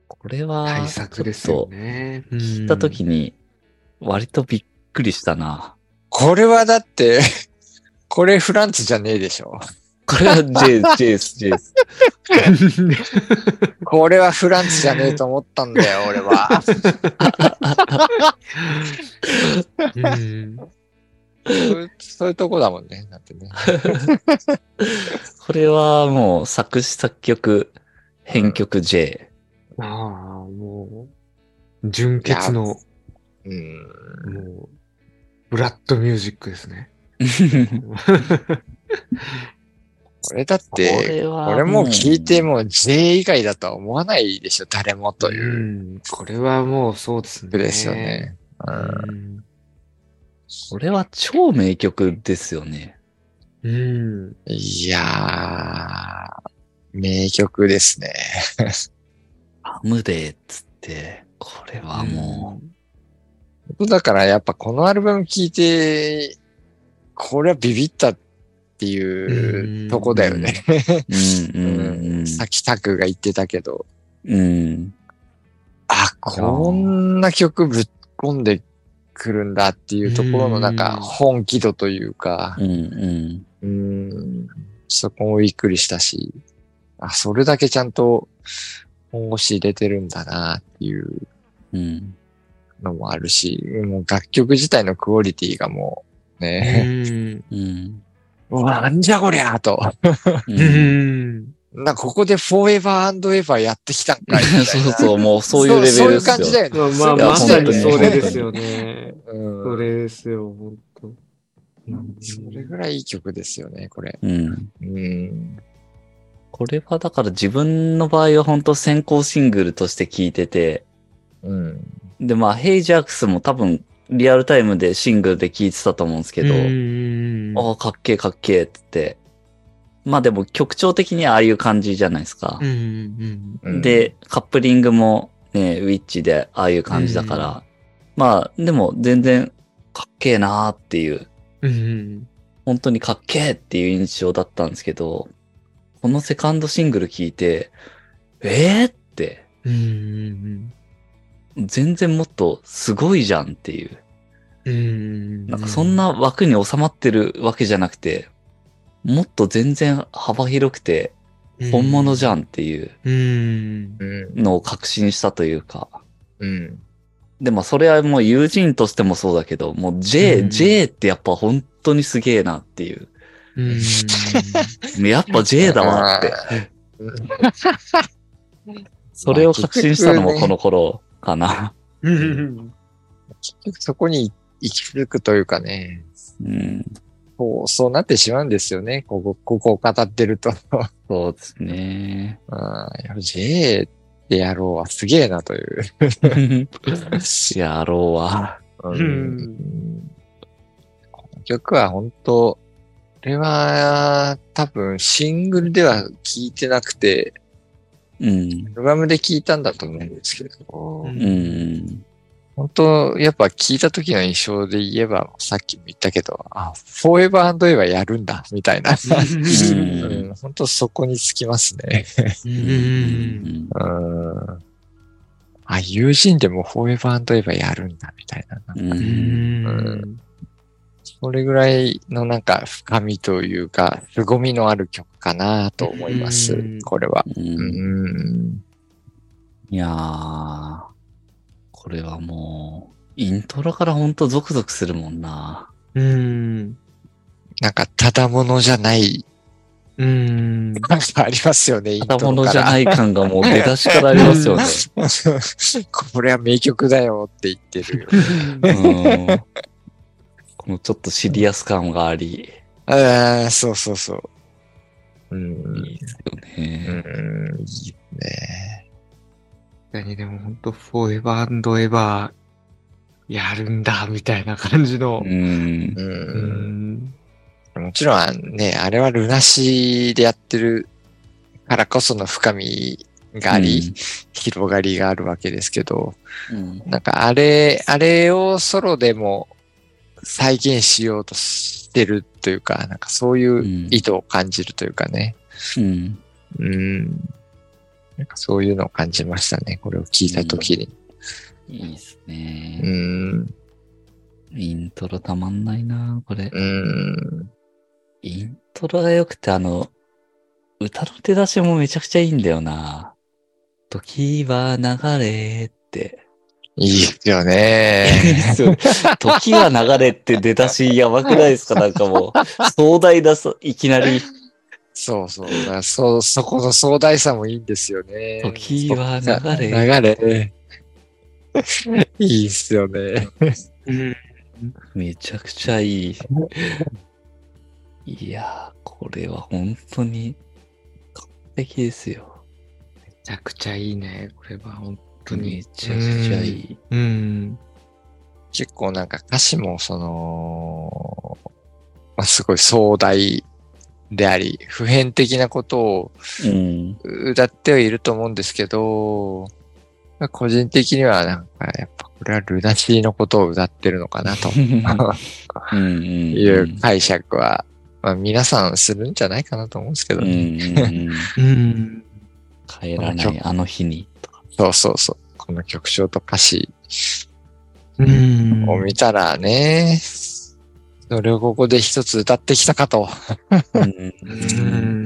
[SPEAKER 1] これは、
[SPEAKER 3] 対策ですよね。
[SPEAKER 1] 聞いたときに、割とびっくりしたな。
[SPEAKER 2] これはだって、これフランツじゃねえでしょ。
[SPEAKER 1] これは J、J です、J です。
[SPEAKER 2] これはフランツじゃねえと思ったんだよ、俺は。
[SPEAKER 3] うん
[SPEAKER 2] そういうとこだもんね。だってね。
[SPEAKER 1] これはもう作詞作曲、編曲 J。
[SPEAKER 3] ああ、もう、純潔の、も
[SPEAKER 2] うん。
[SPEAKER 3] う、ブラッドミュージックですね。
[SPEAKER 2] これだっ
[SPEAKER 1] こ
[SPEAKER 2] て、これもう聞いても J 以外だとは思わないでしょ、誰もという
[SPEAKER 3] うんこれはもうそうですね。
[SPEAKER 2] 曲ですよね。うん
[SPEAKER 3] うん。
[SPEAKER 1] これは超名曲ですよね。
[SPEAKER 3] うん。
[SPEAKER 2] いやー、名曲ですね。
[SPEAKER 1] アムデーっつって、これはも
[SPEAKER 2] だからやっぱこのアルバム聴いて、これはビビったっていうとこだよね。さっきタクが言ってたけど、
[SPEAKER 1] うん。
[SPEAKER 2] あ、こんな曲ぶっ込んでくるんだっていうところのなんか
[SPEAKER 3] うん。
[SPEAKER 2] 本気度というか。
[SPEAKER 1] う、ん、
[SPEAKER 2] そこもびっくりしたし、あ、それだけちゃんと本腰入れてるんだなっていう
[SPEAKER 1] うん。
[SPEAKER 2] のもあるし、もう楽曲自体のクオリティがもうね、
[SPEAKER 3] うん。
[SPEAKER 2] なんじゃこりゃと。
[SPEAKER 1] う。
[SPEAKER 3] うんん。
[SPEAKER 2] な、ここでフォーエバーエバーやってきたんかい。
[SPEAKER 1] そうそう、もうそういうレベルですよ。
[SPEAKER 2] そういう感じだよね。
[SPEAKER 3] まあ、まさにそれですよね。
[SPEAKER 2] うん
[SPEAKER 3] それですよ、本当。うん
[SPEAKER 2] それぐらいいい曲ですよね、これ。
[SPEAKER 1] うん。
[SPEAKER 2] うん。
[SPEAKER 1] これはだから自分の場合は本当先行シングルとして聴いてて、
[SPEAKER 2] うん。
[SPEAKER 1] で、まあ、ヘイジャークスも多分リアルタイムでシングルで聴いてたと思うんですけど、
[SPEAKER 3] うん
[SPEAKER 1] ああ、かっけえかっけえって。まあでも曲調的にはああいう感じじゃないですか。で、カップリングもね、ウィッチでああいう感じだから、まあでも全然かっけえなーっていう、
[SPEAKER 3] うん。
[SPEAKER 1] 本当にかっけえっていう印象だったんですけど、このセカンドシングル聞いて、えーって、
[SPEAKER 3] うん。
[SPEAKER 1] 全然もっとすごいじゃんっていう。
[SPEAKER 3] うん。
[SPEAKER 1] なんかそんな枠に収まってるわけじゃなくて、もっと全然幅広くて本物じゃんっていう。のを確信したというか。
[SPEAKER 2] うん。
[SPEAKER 1] でもそれはもう友人としてもそうだけど、もう J、
[SPEAKER 3] うん
[SPEAKER 1] J ってやっぱ本当にすげえなっていう。
[SPEAKER 3] うん。
[SPEAKER 1] やっぱ J だわって。
[SPEAKER 2] うん。
[SPEAKER 1] それを確信したのもこの頃かな。
[SPEAKER 3] うん。
[SPEAKER 2] 結局そこに行き着くというかね、
[SPEAKER 1] うん。
[SPEAKER 2] こう、そうなってしまうんですよね。ここ、ここを語ってると。
[SPEAKER 1] そうですね。
[SPEAKER 2] うん。J ってやろうはすげえなという。
[SPEAKER 1] やろうわ。
[SPEAKER 2] う
[SPEAKER 3] うん
[SPEAKER 2] この曲は本当、これは多分シングルでは聴いてなくて、
[SPEAKER 1] うん。
[SPEAKER 2] アルバムで聞いたんだと思うんですけど、
[SPEAKER 3] うん
[SPEAKER 1] うん。
[SPEAKER 2] 本当やっぱ聞いた時の印象で言えば、さっきも言ったけど、あ、フォーエバーエバーやるんだ、みたいな。
[SPEAKER 1] うん
[SPEAKER 2] うん、本当そこにつきますね。
[SPEAKER 3] うん
[SPEAKER 2] うん。あ、友人でもフォーエバーエバーやるんだ、みたいな。
[SPEAKER 1] うん。
[SPEAKER 3] う
[SPEAKER 1] うん。
[SPEAKER 3] ん
[SPEAKER 2] それぐらいのなんか深みというか、凄みのある曲かなと思います
[SPEAKER 3] うん。
[SPEAKER 2] これは。
[SPEAKER 1] う
[SPEAKER 2] うんん。
[SPEAKER 1] いやー、これはもう、イントロからほんとゾクゾクするもんな。
[SPEAKER 3] うん。
[SPEAKER 2] なんか、ただものじゃない、
[SPEAKER 3] うん。
[SPEAKER 2] なんかありますよね、イントロ
[SPEAKER 1] た
[SPEAKER 2] から。。
[SPEAKER 1] ものじゃないい感がもう出だしからありますよね。
[SPEAKER 2] これは名曲だよって言ってるよ。
[SPEAKER 1] うん。このちょっとシリアス感があり、
[SPEAKER 2] ああ、そうそうそう。うん。
[SPEAKER 1] いいですよ
[SPEAKER 2] う
[SPEAKER 1] ね。
[SPEAKER 2] ん、いいね。
[SPEAKER 3] 確かにでも本当フォーエバーエバーやるんだ、みたいな感じの
[SPEAKER 1] う。ん。
[SPEAKER 2] う。
[SPEAKER 3] うんん。
[SPEAKER 2] もちろんね、あれはルナシーでやってるからこその深みがあり、広がりがあるわけですけど、
[SPEAKER 1] うん。
[SPEAKER 2] なんかあれ、あれをソロでも再現しようとしてるというか、なんかそういう意図を感じるというかね。
[SPEAKER 1] うん。
[SPEAKER 2] うん。なんかそういうのを感じましたね。これを聞いたときに。
[SPEAKER 1] いいです
[SPEAKER 2] う
[SPEAKER 1] ね。
[SPEAKER 2] ん。
[SPEAKER 1] イントロたまんないな、これ。
[SPEAKER 2] うん。
[SPEAKER 1] イントロが良くて、あの、歌の出だしもめちゃくちゃいいんだよな。時は流れって。
[SPEAKER 2] いいですよね。
[SPEAKER 1] 時は流れって出だしやばくないですか？なんかもう、壮大だそ、いきなり。
[SPEAKER 2] そうそう。だからそ、そこの壮大さもいいんですよね。
[SPEAKER 1] 時は流れ
[SPEAKER 2] 流れ。いいっすよね。
[SPEAKER 3] うん。
[SPEAKER 1] めちゃくちゃいい。いやー、これは本当に完璧ですよ。
[SPEAKER 3] めちゃくちゃいいね。これは本当
[SPEAKER 1] め
[SPEAKER 3] に。
[SPEAKER 1] ちゃくちゃいい。
[SPEAKER 3] うん。
[SPEAKER 2] 結構なんか歌詞もその、まあ、すごい壮大であり、普遍的なことを
[SPEAKER 1] うん。
[SPEAKER 2] 歌ってはいると思うんですけど、まあ個人的にはなんかやっぱこれはルナシーのことを歌ってるのかなと
[SPEAKER 1] うんうん。
[SPEAKER 2] いう解釈は、まあ皆さんするんじゃないかなと思うんですけど
[SPEAKER 1] うん
[SPEAKER 2] ね。
[SPEAKER 1] うんうん。
[SPEAKER 3] うん。
[SPEAKER 1] 帰らないあの日に。とか
[SPEAKER 2] そうそうそう。この曲調と歌詞
[SPEAKER 3] うん。
[SPEAKER 2] を見たらね、それをここで一つ歌ってきたかと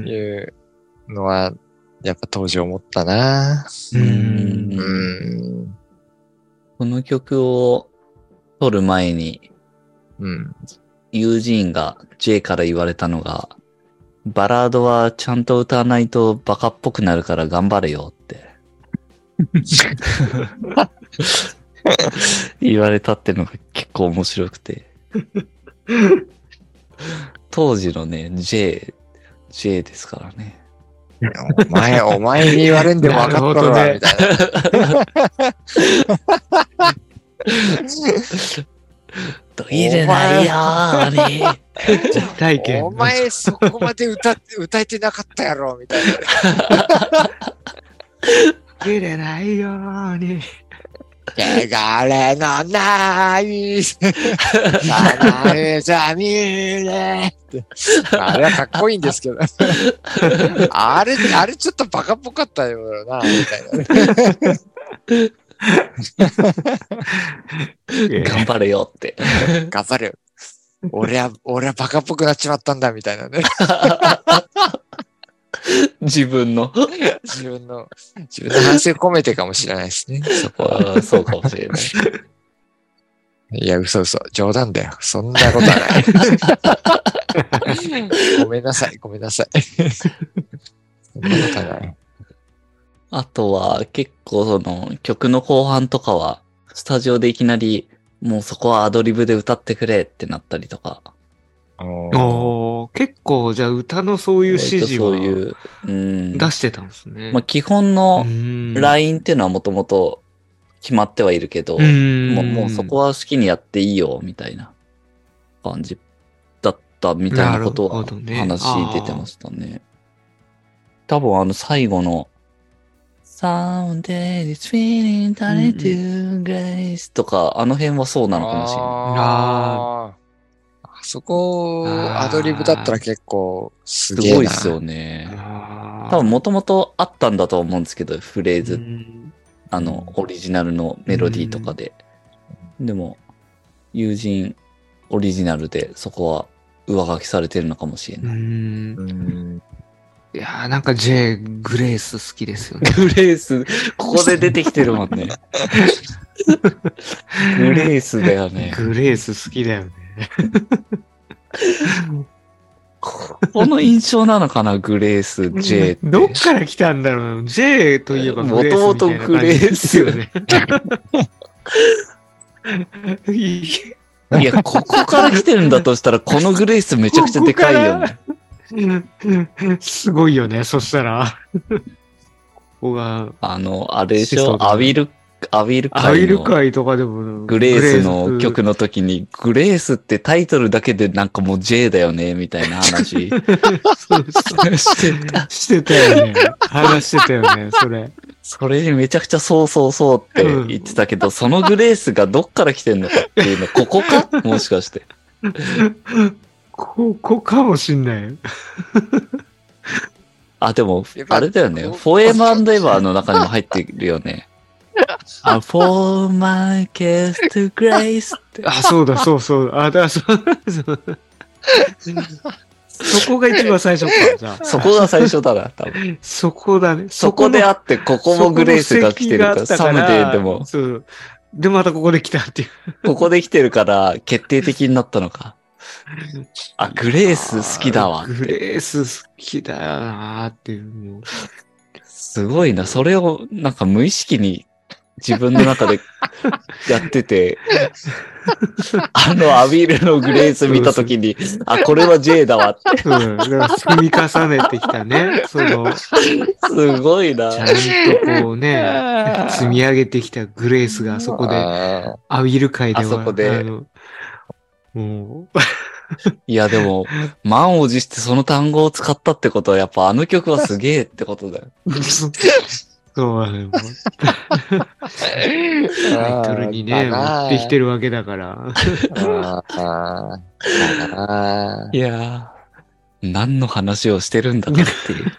[SPEAKER 2] いうのは、やっぱ当時思ったな。
[SPEAKER 1] この曲を撮る前に、
[SPEAKER 2] うん。
[SPEAKER 1] 友人が J から言われたのが、バラードはちゃんと歌わないとバカっぽくなるから頑張れよって。言われたってのが結構面白くて。当時のね、J、J ですからね。
[SPEAKER 2] お前、お前に言われんでも分かっとるわ、
[SPEAKER 3] なる
[SPEAKER 2] みたいな。
[SPEAKER 1] 途切れないように。
[SPEAKER 3] 実体験。
[SPEAKER 2] お前、そこまで歌って、歌えてなかったやろ、みたいな。
[SPEAKER 3] 切れないように。
[SPEAKER 2] 汚れのない、離れざみれ。あれはかっこいいんですけど。あれ、あれちょっとバカっぽかったよな、みたいな。
[SPEAKER 1] 頑張れよって。
[SPEAKER 2] 頑張れよ。俺は、俺はバカっぽくなっちまったんだ、みたいなね。
[SPEAKER 1] 自分の。
[SPEAKER 2] 自分の、自分の反省込めてかもしれないですね。そこは。
[SPEAKER 1] そうかもしれない。
[SPEAKER 2] いや、嘘嘘。冗談だよ。そんなことはない。ごめんなさい、ごめんなさい。そんなことはない。
[SPEAKER 1] あとは結構その曲の後半とかは、スタジオでいきなり、もうそこはアドリブで歌ってくれってなったりとか。
[SPEAKER 2] お
[SPEAKER 3] 結構、じゃあ歌のそういう指示を。出してたんですね。
[SPEAKER 1] まあ基本の
[SPEAKER 3] うん
[SPEAKER 1] ラインっていうのはもともと決まってはいるけど、
[SPEAKER 3] うん
[SPEAKER 1] もうもうそこは好きにやっていいよ、みたいな感じだったみたいなことは話出てましたね。多分あの最後の Someday it's feeling turning to grace とか、あの辺はそうなのかもしれない。
[SPEAKER 2] あーあそこ、アドリブだったら結構す
[SPEAKER 1] す
[SPEAKER 2] げえな。
[SPEAKER 1] ごいっすよね。
[SPEAKER 3] あ
[SPEAKER 1] 多分もともとあったんだと思うんですけど、フレー
[SPEAKER 3] う
[SPEAKER 1] ズ、
[SPEAKER 3] ん
[SPEAKER 1] あの、オリジナルのメロディーとかで。でも、友人オリジナルでそこは上書きされてるのかもしれ
[SPEAKER 3] う
[SPEAKER 1] ない。
[SPEAKER 3] ん
[SPEAKER 2] うん。
[SPEAKER 3] いやーなんか J、グレース好きですよね。
[SPEAKER 1] グレース、ここで出てきてるもんね。グレースだよね。
[SPEAKER 3] グレース好きだよね。
[SPEAKER 1] この印象なのかな、グレース J って。
[SPEAKER 3] どっから来たんだろう ?J といえばグレースみたいな
[SPEAKER 1] 元々グレース
[SPEAKER 3] よね。い
[SPEAKER 1] や、ここから来てるんだとしたら、このグレースめちゃくちゃでかいよね。
[SPEAKER 3] すごいよね、そしたら。ここが、
[SPEAKER 1] あの、あれでしょ？アビル、アビル
[SPEAKER 3] アイル
[SPEAKER 1] 会
[SPEAKER 3] とかでも、
[SPEAKER 1] グレースの曲の時に、グレースってタイトルだけでなんかもう J だよね、みたいな話してた。
[SPEAKER 3] してたよね。話してたよね、それ。
[SPEAKER 1] それにめちゃくちゃそうそうそうって言ってたけど、そのグレースがどっから来てんのかっていうの、ここか？もしかして。
[SPEAKER 3] ここかもしんない。
[SPEAKER 1] あ、でもあれだよね。フォーエマーエバーの中にも入ってるよね。あ、for my kiss to grace って。
[SPEAKER 3] あ、そうだ、そうそう。あ、だからそう、そう。そこが一番最初か、じゃあ。
[SPEAKER 1] そこが最初だな、多分。
[SPEAKER 3] そこだね。
[SPEAKER 1] そこであ
[SPEAKER 3] あ
[SPEAKER 1] って、ここもグレースが来てるから、サムデーでも、
[SPEAKER 3] そう。で、またここで来たっていう。
[SPEAKER 1] ここで来てるから、決定的になったのか。あ、グレース好きだわっ
[SPEAKER 3] グ
[SPEAKER 1] て。
[SPEAKER 3] レース好きだよなーっていう
[SPEAKER 1] すごいな。それを、なんか無意識に自分の中で やってて、あのアビールのグレース見たときに、あ、これは J だわって。
[SPEAKER 3] うん。だから積み重ねてきたね。その、
[SPEAKER 1] すごいな
[SPEAKER 3] ち。ゃんとこうね、積み上げてきたグレースがあそこで、
[SPEAKER 2] あ
[SPEAKER 3] アビル界では、
[SPEAKER 1] あそこでいや、でも、満を持してその単語を使ったってことは、やっぱあの曲はすげえってことだよ。
[SPEAKER 3] う、そうだ ね。もうタイトルにね、持ってきて
[SPEAKER 2] る。
[SPEAKER 3] るわけだから。
[SPEAKER 1] いやー、何の話をしてるんだかっていう。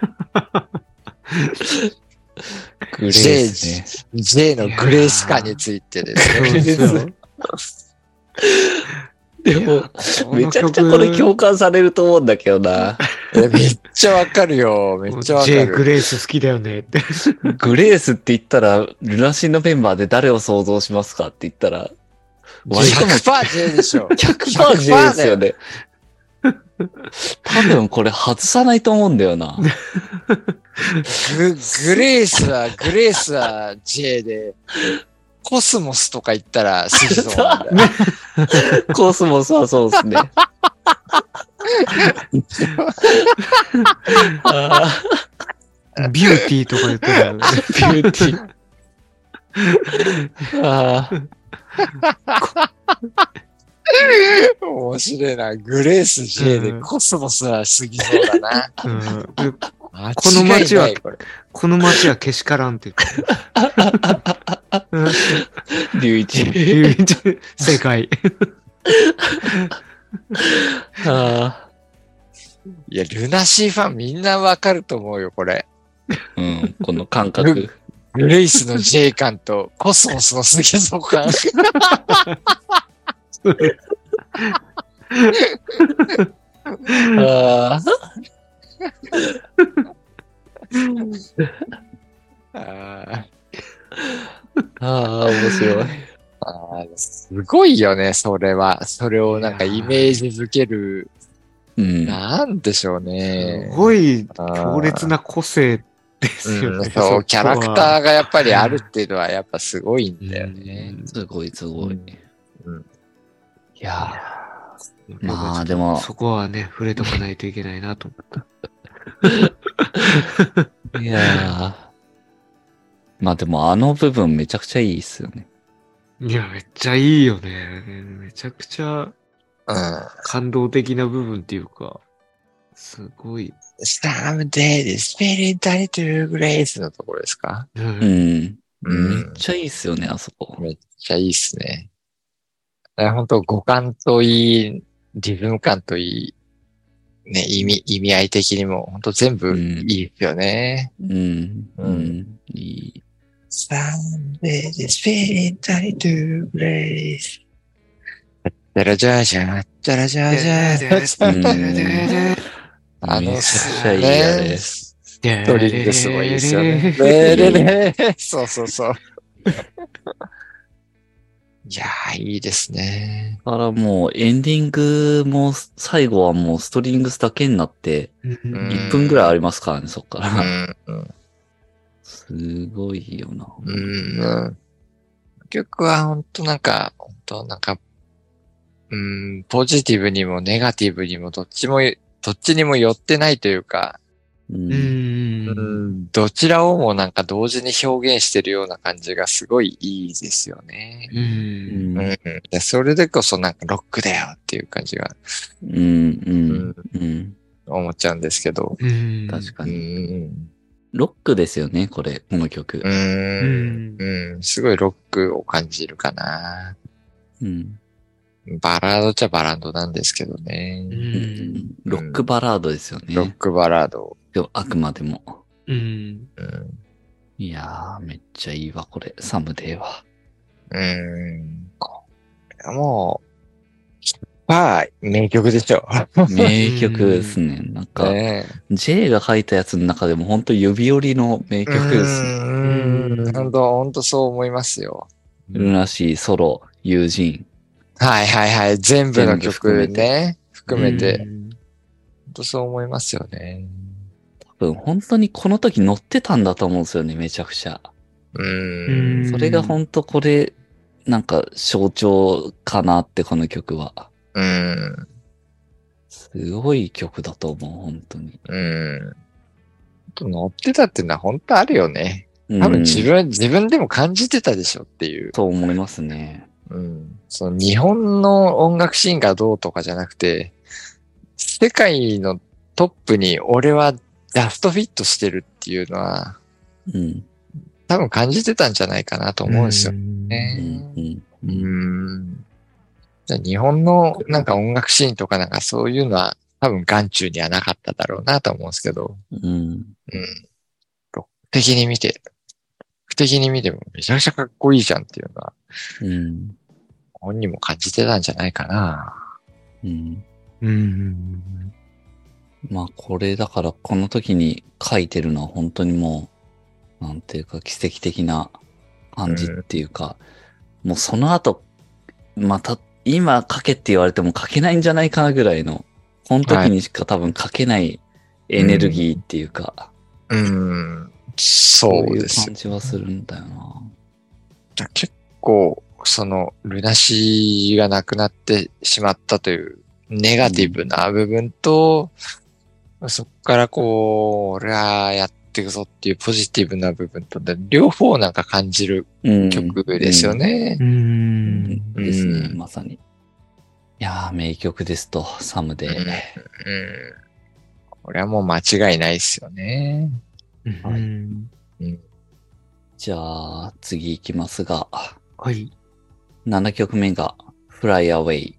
[SPEAKER 1] グレースね。
[SPEAKER 2] J のグレース感についてですね。
[SPEAKER 1] でも、めちゃくちゃこれ共感されると思うんだけどな。
[SPEAKER 2] えめっちゃわかるよ。めっちゃわか
[SPEAKER 3] J グ
[SPEAKER 2] る。
[SPEAKER 3] レース好きだよねって。
[SPEAKER 1] グレースって言ったら、ルナシーのメンバーで誰を想像しますかって言ったら、割とも
[SPEAKER 2] 100% J でしょ。
[SPEAKER 1] 100% J ですよね。多分これ外さないと思うんだよな。
[SPEAKER 2] ググレースは、グレースは J で、コスモスとか言ったら好きそうなんだよ。
[SPEAKER 1] コスモスはそうですね。あ
[SPEAKER 3] ビューティーとか言ってたら、
[SPEAKER 1] ービューティー。あー
[SPEAKER 2] 面白いな。グレース J でコスモスは過ぎそうだな。
[SPEAKER 3] うんこ
[SPEAKER 2] 間
[SPEAKER 3] の街は
[SPEAKER 2] こ
[SPEAKER 3] の街はけしからんって言ってる。
[SPEAKER 1] 龍 一。
[SPEAKER 3] 正解。
[SPEAKER 1] あ
[SPEAKER 2] いや、ルナシーファンみんなわかると思うよ、これ。
[SPEAKER 1] ーうん、この感覚。
[SPEAKER 2] グレイスの J 感とコスモスの過ぎそう感。
[SPEAKER 1] あ
[SPEAKER 2] あー
[SPEAKER 1] あー、面白い。
[SPEAKER 2] あーすごいよね、それは。それをなんかイメージづける、
[SPEAKER 1] うん。
[SPEAKER 2] なんでしょうね
[SPEAKER 3] す。ごい強烈な個性ですよ
[SPEAKER 2] うん、
[SPEAKER 3] ね。
[SPEAKER 2] そう、キャラクタ
[SPEAKER 3] ー
[SPEAKER 2] ーがやっぱりあるっていうのはやっぱすごいんだよね。
[SPEAKER 1] すごい、すごい。
[SPEAKER 2] うん
[SPEAKER 1] いや
[SPEAKER 3] ー
[SPEAKER 1] まあでも
[SPEAKER 3] そこはね、触れとかないといけないなと思った。
[SPEAKER 1] ー、いやー。まあでもあの部分めちゃくちゃいいっすよね。
[SPEAKER 3] いや、めっちゃいいよね。めちゃくちゃ
[SPEAKER 2] うん。
[SPEAKER 3] 感動的な部分っていうか、すごい。
[SPEAKER 2] Someday the spirit died to grace のところですか？
[SPEAKER 3] う。
[SPEAKER 1] うんん。
[SPEAKER 2] うん
[SPEAKER 1] めっちゃいいっすよね、あそこ。
[SPEAKER 2] めっちゃいいっすね。本当五感といい、リズム感といい、ね、意味、意味合い的にも、本当全部いいですよね。
[SPEAKER 1] うん。
[SPEAKER 2] う
[SPEAKER 1] うんん。いい。
[SPEAKER 2] Someday died to grace. じゃらじゃじゃ、じゃらじゃじゃ。あの、
[SPEAKER 1] めっちゃいいあれ。
[SPEAKER 2] ストリングスもいいですよね。レレレそうそうそう。いやー、いいですね。
[SPEAKER 1] だからもうエンディングも最後はもうストリングスだけになって
[SPEAKER 3] うん
[SPEAKER 1] 1分ぐらいありますからね、そっか
[SPEAKER 2] う
[SPEAKER 1] ら。すごいよな。
[SPEAKER 2] うん。曲は本当なんか、本当なんか、うん、ポジティブにもネガティブにもどっちも、どっちにも寄ってないというか、
[SPEAKER 1] う。
[SPEAKER 3] うんん。
[SPEAKER 2] うん、どちらをもなんか同時に表現してるような感じがすごいいいですよね。
[SPEAKER 3] う。
[SPEAKER 1] うんん。
[SPEAKER 2] うん。でそれでこそなんかロックだよっていう感じが
[SPEAKER 1] うん。うん。うん。
[SPEAKER 2] 思っちゃうんですけど。
[SPEAKER 3] うん。
[SPEAKER 2] う
[SPEAKER 1] 確かに。
[SPEAKER 2] ん。
[SPEAKER 1] ロックですよね、これ、この曲
[SPEAKER 2] う。。
[SPEAKER 3] うんん。
[SPEAKER 2] うん。すごいロックを感じるかな。
[SPEAKER 1] うん。
[SPEAKER 2] バラードっちゃバラードなんですけどね。
[SPEAKER 3] うん。
[SPEAKER 1] ロックバラードですよね。
[SPEAKER 2] ロックバラード。
[SPEAKER 1] あくまでも。
[SPEAKER 3] うん。
[SPEAKER 2] うん。
[SPEAKER 1] いやー、めっちゃいいわ、これ。サムデーは。
[SPEAKER 2] うん。もう、まあ、名曲でしょ。
[SPEAKER 1] 名曲ですね。なんか、
[SPEAKER 2] ね
[SPEAKER 1] J が書いたやつの中でも本当指折りの名曲ですね。
[SPEAKER 2] うん。本当本当そう思いますよ。
[SPEAKER 1] ルナシー、ソロ、友人。
[SPEAKER 2] はいはいはい。全部の曲ね。含めて。
[SPEAKER 3] うん。
[SPEAKER 2] 本当そう思いますよね。
[SPEAKER 1] 多分本当にこの時乗ってたんだと思うんですよね、めちゃくちゃ。
[SPEAKER 2] うん。
[SPEAKER 3] うん
[SPEAKER 1] それが本当これ、なんか象徴かなって、この曲は。
[SPEAKER 2] うん。
[SPEAKER 1] すごい曲だと思う、本当に。
[SPEAKER 2] うん。乗ってたっていうのは本当あるよね。
[SPEAKER 1] うん
[SPEAKER 2] 多分自分、自分でも感じてたでしょっていう。
[SPEAKER 1] と思いますね。
[SPEAKER 2] うん。その日本の音楽シーンがどうとかじゃなくて、世界のトップに俺はジャストフィットしてるっていうのは、
[SPEAKER 1] うん。
[SPEAKER 2] 多分感じてたんじゃないかなと思うんですよ
[SPEAKER 1] う
[SPEAKER 2] ね。
[SPEAKER 1] ん。うん。
[SPEAKER 2] うん。じゃあ日本のなんか音楽シーンとかなんかそういうのは多分眼中にはなかっただろうなと思うんですけど、
[SPEAKER 1] うん。
[SPEAKER 2] うん。的に見て、的に見てもめちゃくちゃかっこいいじゃんっていうのは
[SPEAKER 1] うん。
[SPEAKER 2] 本人も感じてたんじゃないかな。
[SPEAKER 1] うん。
[SPEAKER 3] うん。
[SPEAKER 1] まあこれだからこの時に書いてるのは本当にもう、なんていうか奇跡的な感じっていうか、もうその後、また今書けって言われても書けないんじゃないかなぐらいの、この時にしか多分書けないエネルギーっていうか、
[SPEAKER 2] うん。そ
[SPEAKER 1] そういう
[SPEAKER 2] うです
[SPEAKER 1] 感じはするんだよな。
[SPEAKER 2] 結構、その、ルナシーがなくなってしまったというネガティブな部分と、そこからこう、俺はやっていくぞっていうポジティブな部分とで、両方なんか感じる
[SPEAKER 1] うん
[SPEAKER 2] 曲ですよね。
[SPEAKER 3] うん。
[SPEAKER 1] うんですね、
[SPEAKER 2] うん
[SPEAKER 1] まさに。いやー、名曲ですと、サムデー。
[SPEAKER 2] うん。これはもう間違いないですよね。
[SPEAKER 1] はい
[SPEAKER 3] うん。
[SPEAKER 1] じゃあ、次行きますが、
[SPEAKER 3] はい。
[SPEAKER 1] 7曲目が Fly Away。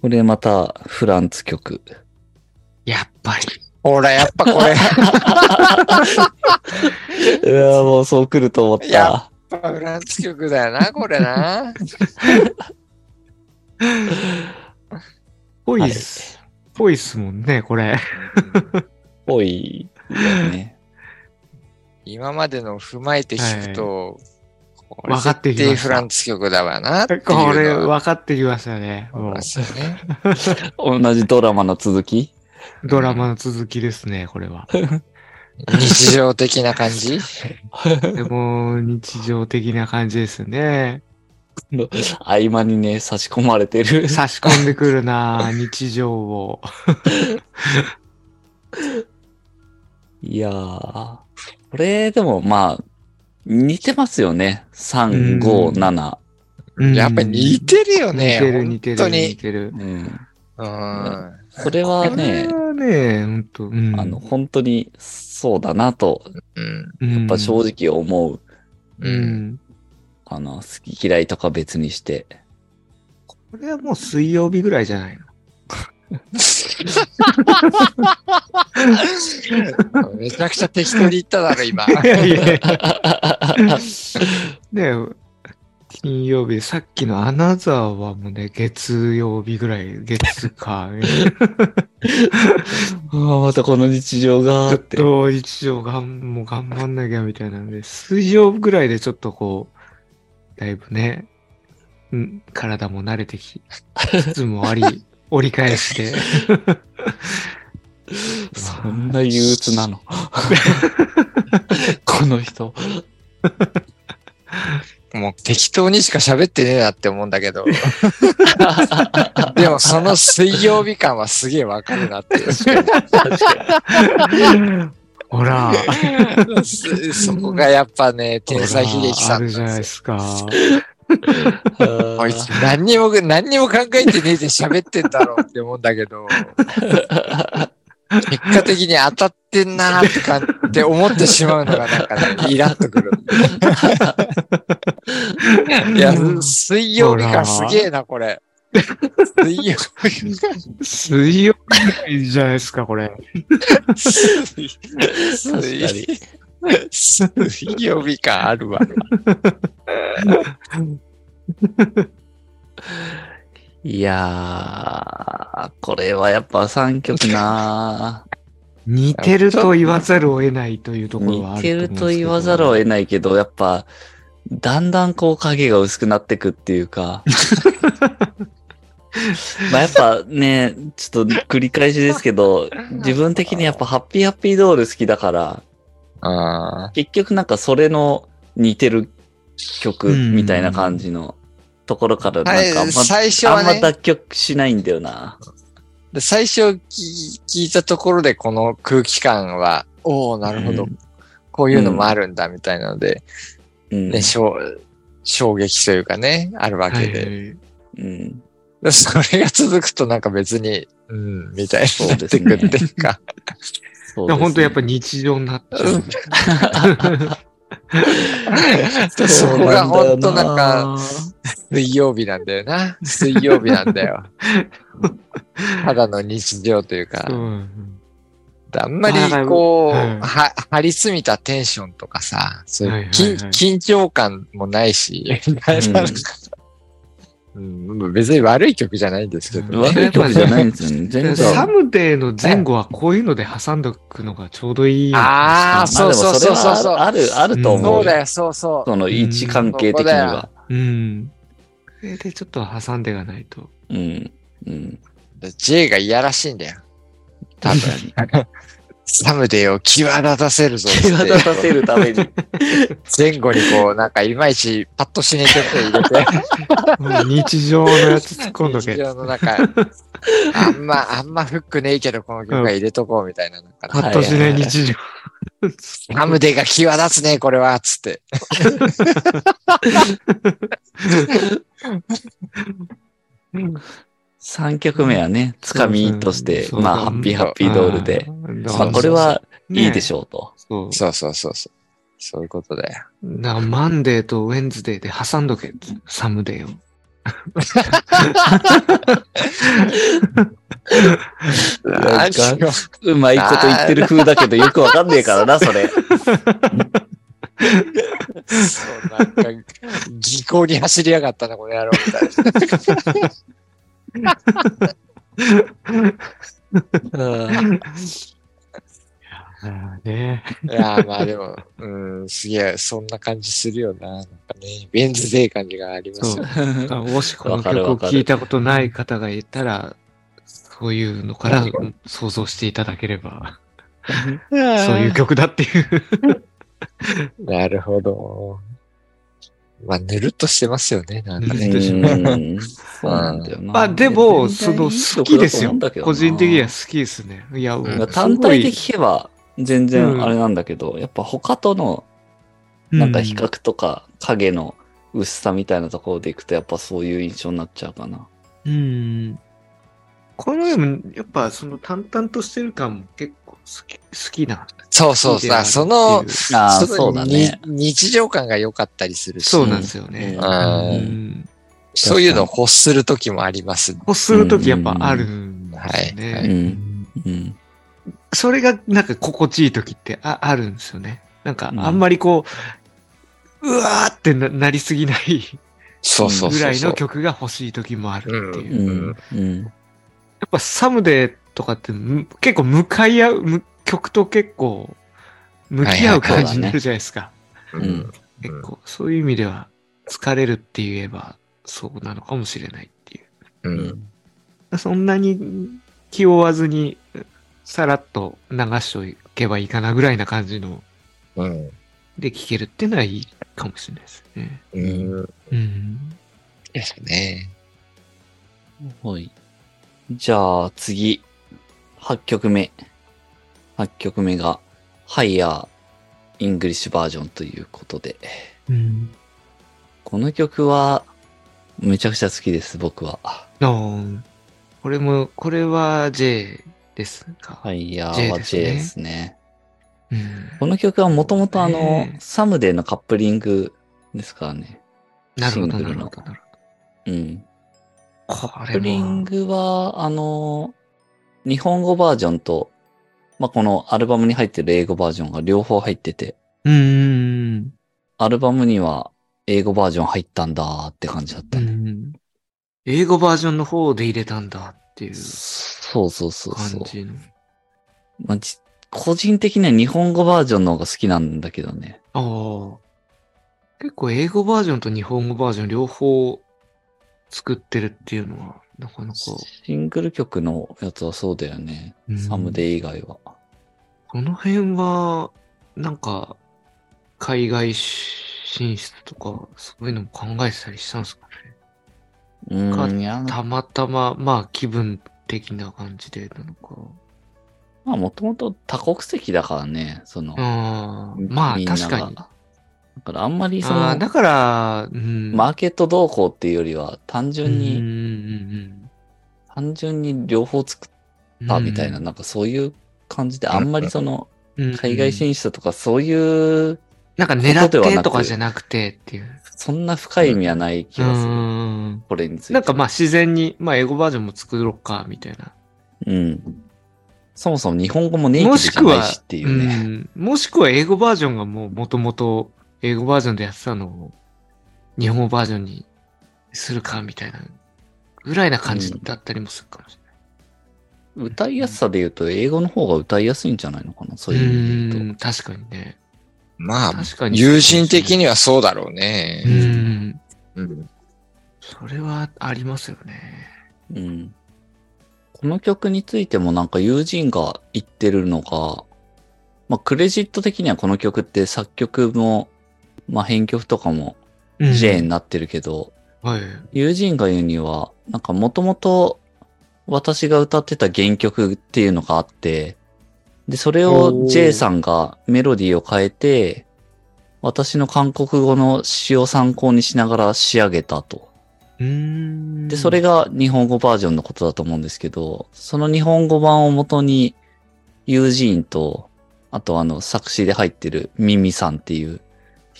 [SPEAKER 1] これまたフランツ曲。
[SPEAKER 3] やっぱり。
[SPEAKER 2] ほら、やっぱこれ、
[SPEAKER 1] うわもうそう来ると思っ
[SPEAKER 2] いや
[SPEAKER 1] た。
[SPEAKER 2] フランス曲だよな、これな。
[SPEAKER 3] ぽいっす。ぽいっすもんね、これ。
[SPEAKER 1] ぽいよね。
[SPEAKER 2] 今までの踏まえて聞くと、これ
[SPEAKER 3] 分かってきま
[SPEAKER 2] フランス曲だわな
[SPEAKER 3] これ、分かってきま
[SPEAKER 2] すよね。
[SPEAKER 1] 同じドラマの続き
[SPEAKER 3] ドラマの続きですね、これは。
[SPEAKER 2] 日常的な感じ？
[SPEAKER 3] でも、日常的な感じですね。
[SPEAKER 1] 合間にね、差し込まれてる。
[SPEAKER 3] 差し込んでくるな 日常を。
[SPEAKER 1] いやー。これでもまあ、似てますよね。3、5、7。
[SPEAKER 3] うん
[SPEAKER 2] やっぱり似てるよね。
[SPEAKER 3] 似てる似てる
[SPEAKER 2] 本当に
[SPEAKER 3] 似。てる。
[SPEAKER 1] うん。
[SPEAKER 2] うん。
[SPEAKER 1] これは
[SPEAKER 3] こ
[SPEAKER 1] ね
[SPEAKER 3] れ、はね、ほんと、うん。
[SPEAKER 1] あの、本当にそうだなと、
[SPEAKER 2] うん。
[SPEAKER 3] うん、
[SPEAKER 1] やっぱ正直思う
[SPEAKER 3] う
[SPEAKER 2] うん。
[SPEAKER 3] ん。
[SPEAKER 1] かな。好き嫌いとか別にして。
[SPEAKER 3] これはもう水曜日ぐらいじゃないの？
[SPEAKER 2] めちゃくちゃ適当に言っただろ、今。
[SPEAKER 3] いやいやいや。ね金曜日、さっきのアナザーはもうね、月曜日ぐらい、月か。
[SPEAKER 1] ああ、またこの日常が
[SPEAKER 3] ちょっ
[SPEAKER 1] って。
[SPEAKER 3] と一応がん、もう頑張んなきゃみたいなんで、水曜ぐらいでちょっとこう、だいぶね、うん、体も慣れてきつつもあり、折り返して。
[SPEAKER 1] そんな憂鬱なの。この人。
[SPEAKER 2] もう適当にしか喋ってねえなって思うんだけど。でもその水曜日感はすげえわかるなっていう。
[SPEAKER 3] ほら、
[SPEAKER 2] そそこがやっぱね、天才秀樹さん
[SPEAKER 3] あるじゃないですか。
[SPEAKER 2] こいつ何にも、何にも考えてねえで喋ってんだろうって思うんだけど、結果的に当たってんなーってかって思ってしまうのがなんかね、イラッとくる。いや、水曜日感すげえな、これ。水曜日感。
[SPEAKER 3] 水曜日じゃないですか、これ。
[SPEAKER 2] 水曜日感あるわ。
[SPEAKER 1] いやー、これはやっぱ3曲な
[SPEAKER 3] 似てると言わざるを得ないというところはあ
[SPEAKER 1] 似
[SPEAKER 3] ると思うんですけど
[SPEAKER 1] てると言わざるを得ないけど、やっぱ、だんだんこう影が薄くなってくっていうか。まあやっぱね、ちょっと繰り返しですけど、自分的にやっぱハッピーハッピードール好きだから、
[SPEAKER 2] あ
[SPEAKER 1] 結局なんかそれの似てる曲みたいな感じのところからなんかあんま、
[SPEAKER 2] 最初
[SPEAKER 1] あんま
[SPEAKER 2] はね、
[SPEAKER 1] 脱曲しないんだよな。
[SPEAKER 2] で最初聞聞いたところでこの空気感は、おおなるほど、
[SPEAKER 1] うん
[SPEAKER 2] こういうのもあるんだみたいなので、
[SPEAKER 1] うん。
[SPEAKER 2] ね、衝衝撃というかね、あるわけで。
[SPEAKER 3] はいはい
[SPEAKER 1] うん。
[SPEAKER 2] でそれが続くとなんか別に、うん、みたいになってく
[SPEAKER 1] そうですね
[SPEAKER 2] っていうか。
[SPEAKER 1] そう
[SPEAKER 3] いや本当やっぱ
[SPEAKER 1] り
[SPEAKER 3] 日常になっちゃう。
[SPEAKER 2] そこが本当なんか、水曜日なんだよな。水曜日なんだよ。ただの日常というか
[SPEAKER 3] う、ん
[SPEAKER 2] あんまりこう、
[SPEAKER 3] はい
[SPEAKER 2] は張り詰めたテンションとかさ、緊
[SPEAKER 3] はい
[SPEAKER 2] 緊張感もないし、
[SPEAKER 1] うん
[SPEAKER 2] うん別に悪い曲じゃないんですけど、ね。
[SPEAKER 1] 悪い曲じゃないんですよね。全然。
[SPEAKER 3] サムデーの前後はこういうので挟んどくのがちょうどいい。
[SPEAKER 2] あーそうそうそうそうそう
[SPEAKER 1] まある、あると思う。
[SPEAKER 2] そうだよ、そうそう。
[SPEAKER 1] その位置関係的には。
[SPEAKER 3] うん。それでちょっと挟んでいかないと。
[SPEAKER 1] うん。うん。
[SPEAKER 2] J がいやらしいんだよ。多分。サムデーを際立たせるぞ。
[SPEAKER 1] 際立たせるために。
[SPEAKER 2] 前後にこう、なんかいまいちパッとしねえ曲を入れて。
[SPEAKER 3] うん日常のやつ突っ込んどけ。
[SPEAKER 2] 日常の中、あんま、あんまフックねえけど、この曲は入れとこうみたいな。なんか
[SPEAKER 3] パッとしない日常。
[SPEAKER 2] サムデーが際立つね、これは、つって。
[SPEAKER 1] 3曲目はね、つかみとして、まあ、ハッピーハッピードールで。
[SPEAKER 3] あ
[SPEAKER 1] まあ、これはいいでしょうと。
[SPEAKER 3] そう。
[SPEAKER 2] そうそうそうそう。いうことだよ。
[SPEAKER 3] なマンデーとウェンズデーで挟んどけ。サムデーを。
[SPEAKER 1] なんかうまいこと言ってる風だけど、よくわかんねえからな、それ。
[SPEAKER 2] そう、なんか、技巧に走りやがったな、この野郎、みたいな。
[SPEAKER 3] ね。
[SPEAKER 2] いやーまあでも、うん、すげえ、そんな感じするよな。なんかね、ベンズデー感じがありますよ。
[SPEAKER 3] あもしこの曲を聴いたことない方がいたら、そういうのから想像していただければ、そういう曲だっていう。
[SPEAKER 2] なるほど。まあ、ぬるっとしてますよね、なんかね。
[SPEAKER 3] まあでも、その好きですよ個人的には好きですね。いや、う
[SPEAKER 1] 単体で
[SPEAKER 3] す
[SPEAKER 1] 聴けば全然あれなんだけど、やっぱ他とのなんか比較とか影の薄さみたいなところでいくとやっぱそういう印象になっちゃうかな。
[SPEAKER 3] うん。このでも、やっぱその淡々としてる感も結き、好きな。
[SPEAKER 2] そうそうさ、その、
[SPEAKER 1] あそうだね。
[SPEAKER 2] に日常感が良かったりするし、
[SPEAKER 3] そうなんですよね。
[SPEAKER 1] うん
[SPEAKER 2] そういうのを欲するときもあります。
[SPEAKER 3] こうするときやっぱあるんですよね。
[SPEAKER 2] は
[SPEAKER 1] う
[SPEAKER 2] い
[SPEAKER 1] ん。うん。
[SPEAKER 3] それがなんか心地いいときってああるんですよね。なんか
[SPEAKER 1] うん
[SPEAKER 3] あんまりこう、うわーってななりすぎない
[SPEAKER 2] そうそうそうそう。
[SPEAKER 3] ぐらいの曲が欲しいときもあるっていう。
[SPEAKER 1] うん。うん。
[SPEAKER 3] やっぱサムデーとかってむ結構向かい合う、む曲と結構向き合う感じになるじゃないですか。
[SPEAKER 2] うん。
[SPEAKER 3] 結構そういう意味では疲れるって言えばそうなのかもしれないっていう。
[SPEAKER 2] う。
[SPEAKER 1] うんん。
[SPEAKER 3] そんなに気負わずにさらっと流しておけばいいかなぐらいな感じの
[SPEAKER 2] うん。
[SPEAKER 3] で聴けるっていうのはいいかもしれないですね。
[SPEAKER 2] うん。
[SPEAKER 3] うん。
[SPEAKER 2] ですね。
[SPEAKER 1] はい。じゃあ次、8曲目。8曲目が、 Higher English version ということで。
[SPEAKER 3] うん。
[SPEAKER 1] この曲は、めちゃくちゃ好きです、僕は。
[SPEAKER 3] これも、これは J ですか？
[SPEAKER 1] ハイヤーは
[SPEAKER 3] です
[SPEAKER 1] J
[SPEAKER 3] ね
[SPEAKER 1] ですね。
[SPEAKER 3] うん。
[SPEAKER 1] この曲はもともとあの Someday のカップリングですからね。
[SPEAKER 3] なるほど、
[SPEAKER 1] シングルの
[SPEAKER 3] なるほど。なる
[SPEAKER 1] うん。
[SPEAKER 3] ほど。こ
[SPEAKER 1] カップリングは、あの、日本語バージョンと、まあ、このアルバムに入ってる英語バージョンが両方入ってて、
[SPEAKER 3] うーん。
[SPEAKER 1] アルバムには英語バージョン入ったんだって感じだった
[SPEAKER 3] う
[SPEAKER 1] ね。
[SPEAKER 3] ん。英語バージョンの方で入れたんだっていう
[SPEAKER 1] そうそうそうそう。
[SPEAKER 3] 感じの。
[SPEAKER 1] まあ、じ個人的には日本語バージョンの方が好きなんだけどね。
[SPEAKER 3] ああ。結構英語バージョンと日本語バージョン両方作ってるっていうのは、なかなか、
[SPEAKER 1] シングル曲のやつはそうだよね。
[SPEAKER 3] うん
[SPEAKER 1] サムデー以外は。
[SPEAKER 3] この辺は、なんか、海外進出とか、そういうのも考えてたりしたんですかね。
[SPEAKER 1] うん、
[SPEAKER 3] たまたま、まあ気分的な感じでなのか。
[SPEAKER 1] まあもともと多国籍だからね、その。
[SPEAKER 3] ああ、まあ確かに。
[SPEAKER 1] だからあんまりその、
[SPEAKER 3] だから、うん。
[SPEAKER 1] マーケット動向っていうよりは、単純に、
[SPEAKER 3] に
[SPEAKER 1] 単純に両方作ったみたいな、なんかそういう感じで、あんまりその、海外進出とかそういう、
[SPEAKER 3] なんか狙ってとかじゃなくてっていう。
[SPEAKER 1] そんな深い意味はない気がする。
[SPEAKER 3] うん
[SPEAKER 1] これについて。
[SPEAKER 3] なんかまあ自然に、まあ英語バージョンも作ろうか、みたいな。
[SPEAKER 1] うん。そもそも日本語もネイティブじゃないしっていうね。
[SPEAKER 3] うんもしくは英語バージョンがもう元々英語バージョンでやってたのを日本語バージョンにするかみたいなぐらいな感じだったりもするかもし
[SPEAKER 1] 歌いやすさで言うと、英語の方が歌いやすいんじゃないのかなそう
[SPEAKER 3] れない。
[SPEAKER 1] いう意味で言う
[SPEAKER 3] うん確かにね。
[SPEAKER 2] まあ、
[SPEAKER 3] 確かに。
[SPEAKER 2] 友人的にはそうだろう
[SPEAKER 3] う
[SPEAKER 2] ね。
[SPEAKER 3] ん。
[SPEAKER 2] うん。
[SPEAKER 3] それはありますよね。
[SPEAKER 1] と。うん。この曲についてもなんか友人が言ってるのが、まあクレジット的にはこの曲って作曲も、まあ編曲とかも J になってるけど、
[SPEAKER 3] はい。
[SPEAKER 1] 友人が言うには、なんかもともと私が歌ってた原曲っていうのがあって、で、それを J さんがメロディーを変えて、私の韓国語の詩を参考にしながら仕上げたと。
[SPEAKER 3] うん。
[SPEAKER 1] で、それが日本語バージョンのことだと思うんですけど、その日本語版をもとに、友人と、あとあの作詞で入ってるミミさんっていう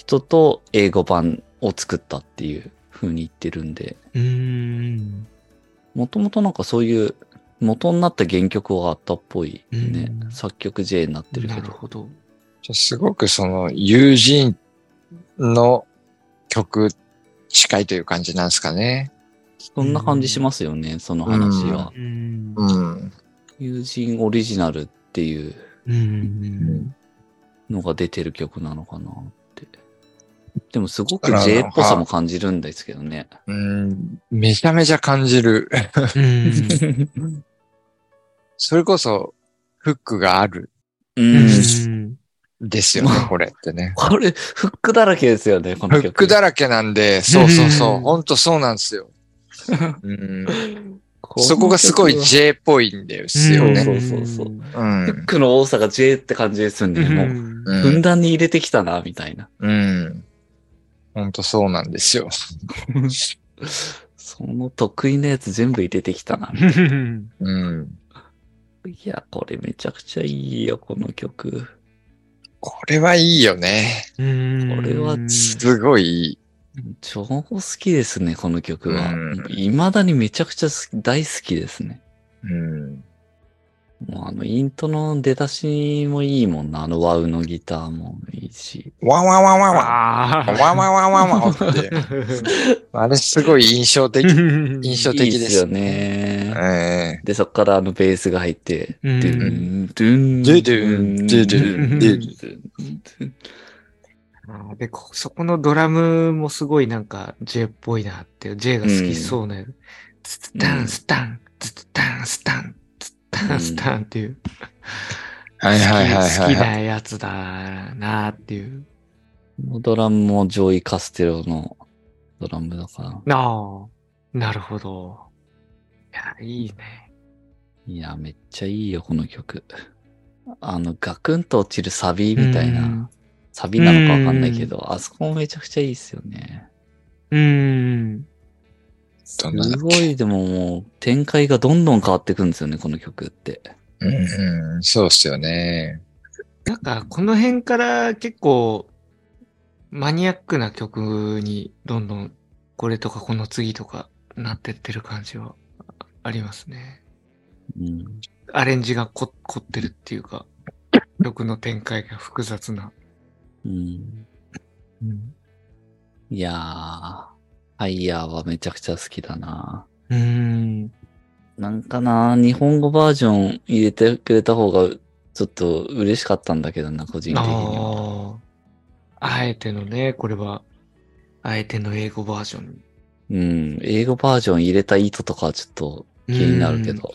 [SPEAKER 1] 人と英語版を作ったっていう風に言ってるんで、
[SPEAKER 3] うん。
[SPEAKER 1] もともとなんかそういう元になった原曲があったっぽいね
[SPEAKER 3] う。ん
[SPEAKER 1] 作曲 J になってるけど。
[SPEAKER 3] なるほど。
[SPEAKER 2] すごくその友人の曲近いという感じなんですかね。
[SPEAKER 1] そんな感じしますよね、その話は。
[SPEAKER 3] うん。
[SPEAKER 2] うん。
[SPEAKER 1] 友人オリジナルっていう
[SPEAKER 3] うん。
[SPEAKER 1] のが出てる曲なのかなって。でもすごく J っぽさも感じるんですけどね。
[SPEAKER 2] うん。めちゃめちゃ感じる。
[SPEAKER 3] うん。
[SPEAKER 2] それこそフックがある
[SPEAKER 1] うん。
[SPEAKER 2] ですよね、これってね。
[SPEAKER 1] これ、フックだらけですよね、この曲。
[SPEAKER 2] フックだらけなんで、そうそうそうう、
[SPEAKER 3] ん
[SPEAKER 2] ほんとそうなんですよ。うそこがすごい J っぽいんですよね。
[SPEAKER 1] そうそうそう
[SPEAKER 2] うん
[SPEAKER 1] フックの多さが J って感じですよね。もう、
[SPEAKER 3] ん。
[SPEAKER 2] うん
[SPEAKER 1] ふんだんに入れてきたな、みたいな。
[SPEAKER 2] うん。ほんとそうなんですよ。
[SPEAKER 1] その得意なやつ全部入れてきたな。
[SPEAKER 2] うん。
[SPEAKER 1] いや、これめちゃくちゃいいよ、この曲。
[SPEAKER 2] これはいいよね。
[SPEAKER 1] これは
[SPEAKER 2] すごいいい。
[SPEAKER 1] 超好きですね、この曲は
[SPEAKER 2] うん。
[SPEAKER 1] 未だにめちゃくちゃ好き大好きですね。
[SPEAKER 2] うん。
[SPEAKER 1] もうあの、イントの出だしもいいもんな。あのワウのギターもいいし。
[SPEAKER 2] わわわわわ。
[SPEAKER 3] ああ。
[SPEAKER 2] わわわわわって。あれすごい印象的。印象的
[SPEAKER 1] いいですよ
[SPEAKER 2] ですよ
[SPEAKER 1] ね。
[SPEAKER 2] え
[SPEAKER 1] で、そっからあのベースが入って、
[SPEAKER 3] うん
[SPEAKER 1] ドゥン、ドゥン、
[SPEAKER 2] ドゥドゥンドゥドゥンドゥン
[SPEAKER 1] ドゥン
[SPEAKER 3] で、こそこのドラムもすごいなんか J っぽいなって、J が好きそうな、ツツタンスタン、ツツタンスタン、タンスタンっていう、
[SPEAKER 2] はいはいはいはい。
[SPEAKER 3] 好きなやつだなっていう。
[SPEAKER 1] このドラムもジョイ・カステロのドラムだから。
[SPEAKER 3] ああ、なるほど。いや、いいね。
[SPEAKER 1] いや、めっちゃいいよ、この曲。あの、ガクンと落ちるサビみたい
[SPEAKER 3] うん
[SPEAKER 1] な、サビなのかわかんないけど、あそこもめちゃくちゃいいっすよね。
[SPEAKER 3] うーん。
[SPEAKER 1] すごい、でももう、展開がどんどん変わっていくんですよね、この曲って。
[SPEAKER 2] うんうん、そうっすよね。
[SPEAKER 3] なんか、この辺から結構、マニアックな曲にどんどん、これとかこの次とかなってってる感じはありますね。
[SPEAKER 1] うん。
[SPEAKER 3] アレンジがこ凝ってるっていうか、曲の展開が複雑な。
[SPEAKER 1] うん、いやー、ハイヤーはめちゃくちゃ好きだな。
[SPEAKER 3] うーん。
[SPEAKER 1] なんかな、日本語バージョン入れてくれた方が、ちょっと嬉しかったんだけどな、個人的には。
[SPEAKER 3] ああ。あえてのね、これは、あえての英語バージョン。
[SPEAKER 1] うん、英語バージョン入れた意図とかはちょっと気になるけど。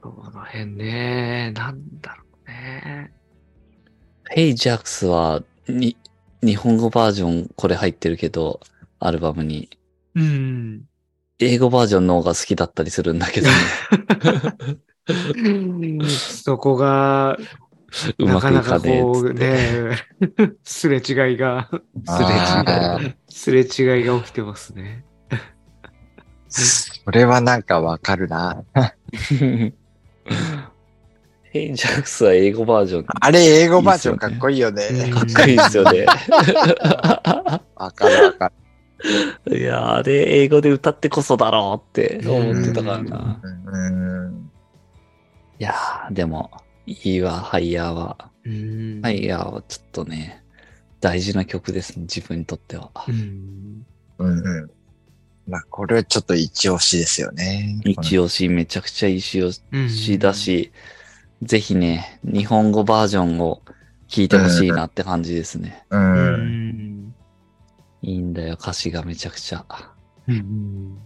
[SPEAKER 3] この辺ね、なんだろうね。
[SPEAKER 1] Hey Jax は、に、日本語バージョンこれ入ってるけど、アルバムに。
[SPEAKER 3] うん。
[SPEAKER 1] 英語バージョンの方が好きだったりするんだけどね。
[SPEAKER 3] そこが、
[SPEAKER 1] う
[SPEAKER 3] なかなか
[SPEAKER 1] まくいかねえっ
[SPEAKER 3] こう
[SPEAKER 1] つって。
[SPEAKER 3] ね、すれ違いすれ違いが起きてますね。
[SPEAKER 2] それはなんかわかるな。
[SPEAKER 1] Hey Jax は英語バージョン。か
[SPEAKER 2] あれ、英語バージョンかっこいいよね。
[SPEAKER 3] うん
[SPEAKER 1] っこいいですよね。
[SPEAKER 2] わかるわかる。
[SPEAKER 1] いや、あれ英語で歌ってこそだろうって思ってたからな。
[SPEAKER 2] うん。
[SPEAKER 1] いやー、でも、いいわ、ハイヤーは。
[SPEAKER 3] うん
[SPEAKER 1] ハイヤーはちょっとね、大事な曲ですね、自分にとっては。
[SPEAKER 3] うん。
[SPEAKER 2] うんうん。まあ、これはちょっと一押しですよね。
[SPEAKER 1] 一押し、めちゃくちゃ一押
[SPEAKER 3] うん
[SPEAKER 1] しだし、ぜひね、日本語バージョンを聴いてほしいなって感じですね。
[SPEAKER 2] う。
[SPEAKER 3] うんん。
[SPEAKER 1] いいんだよ、歌詞がめちゃくちゃ。
[SPEAKER 3] うん。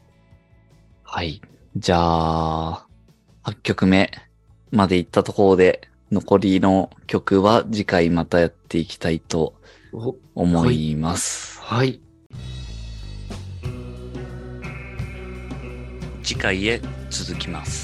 [SPEAKER 1] はい。じゃあ、8曲目まで行ったところで、残りの曲は次回またやっていきたいと
[SPEAKER 3] お、
[SPEAKER 1] 思います。
[SPEAKER 3] はい。
[SPEAKER 1] 次回へ続きます。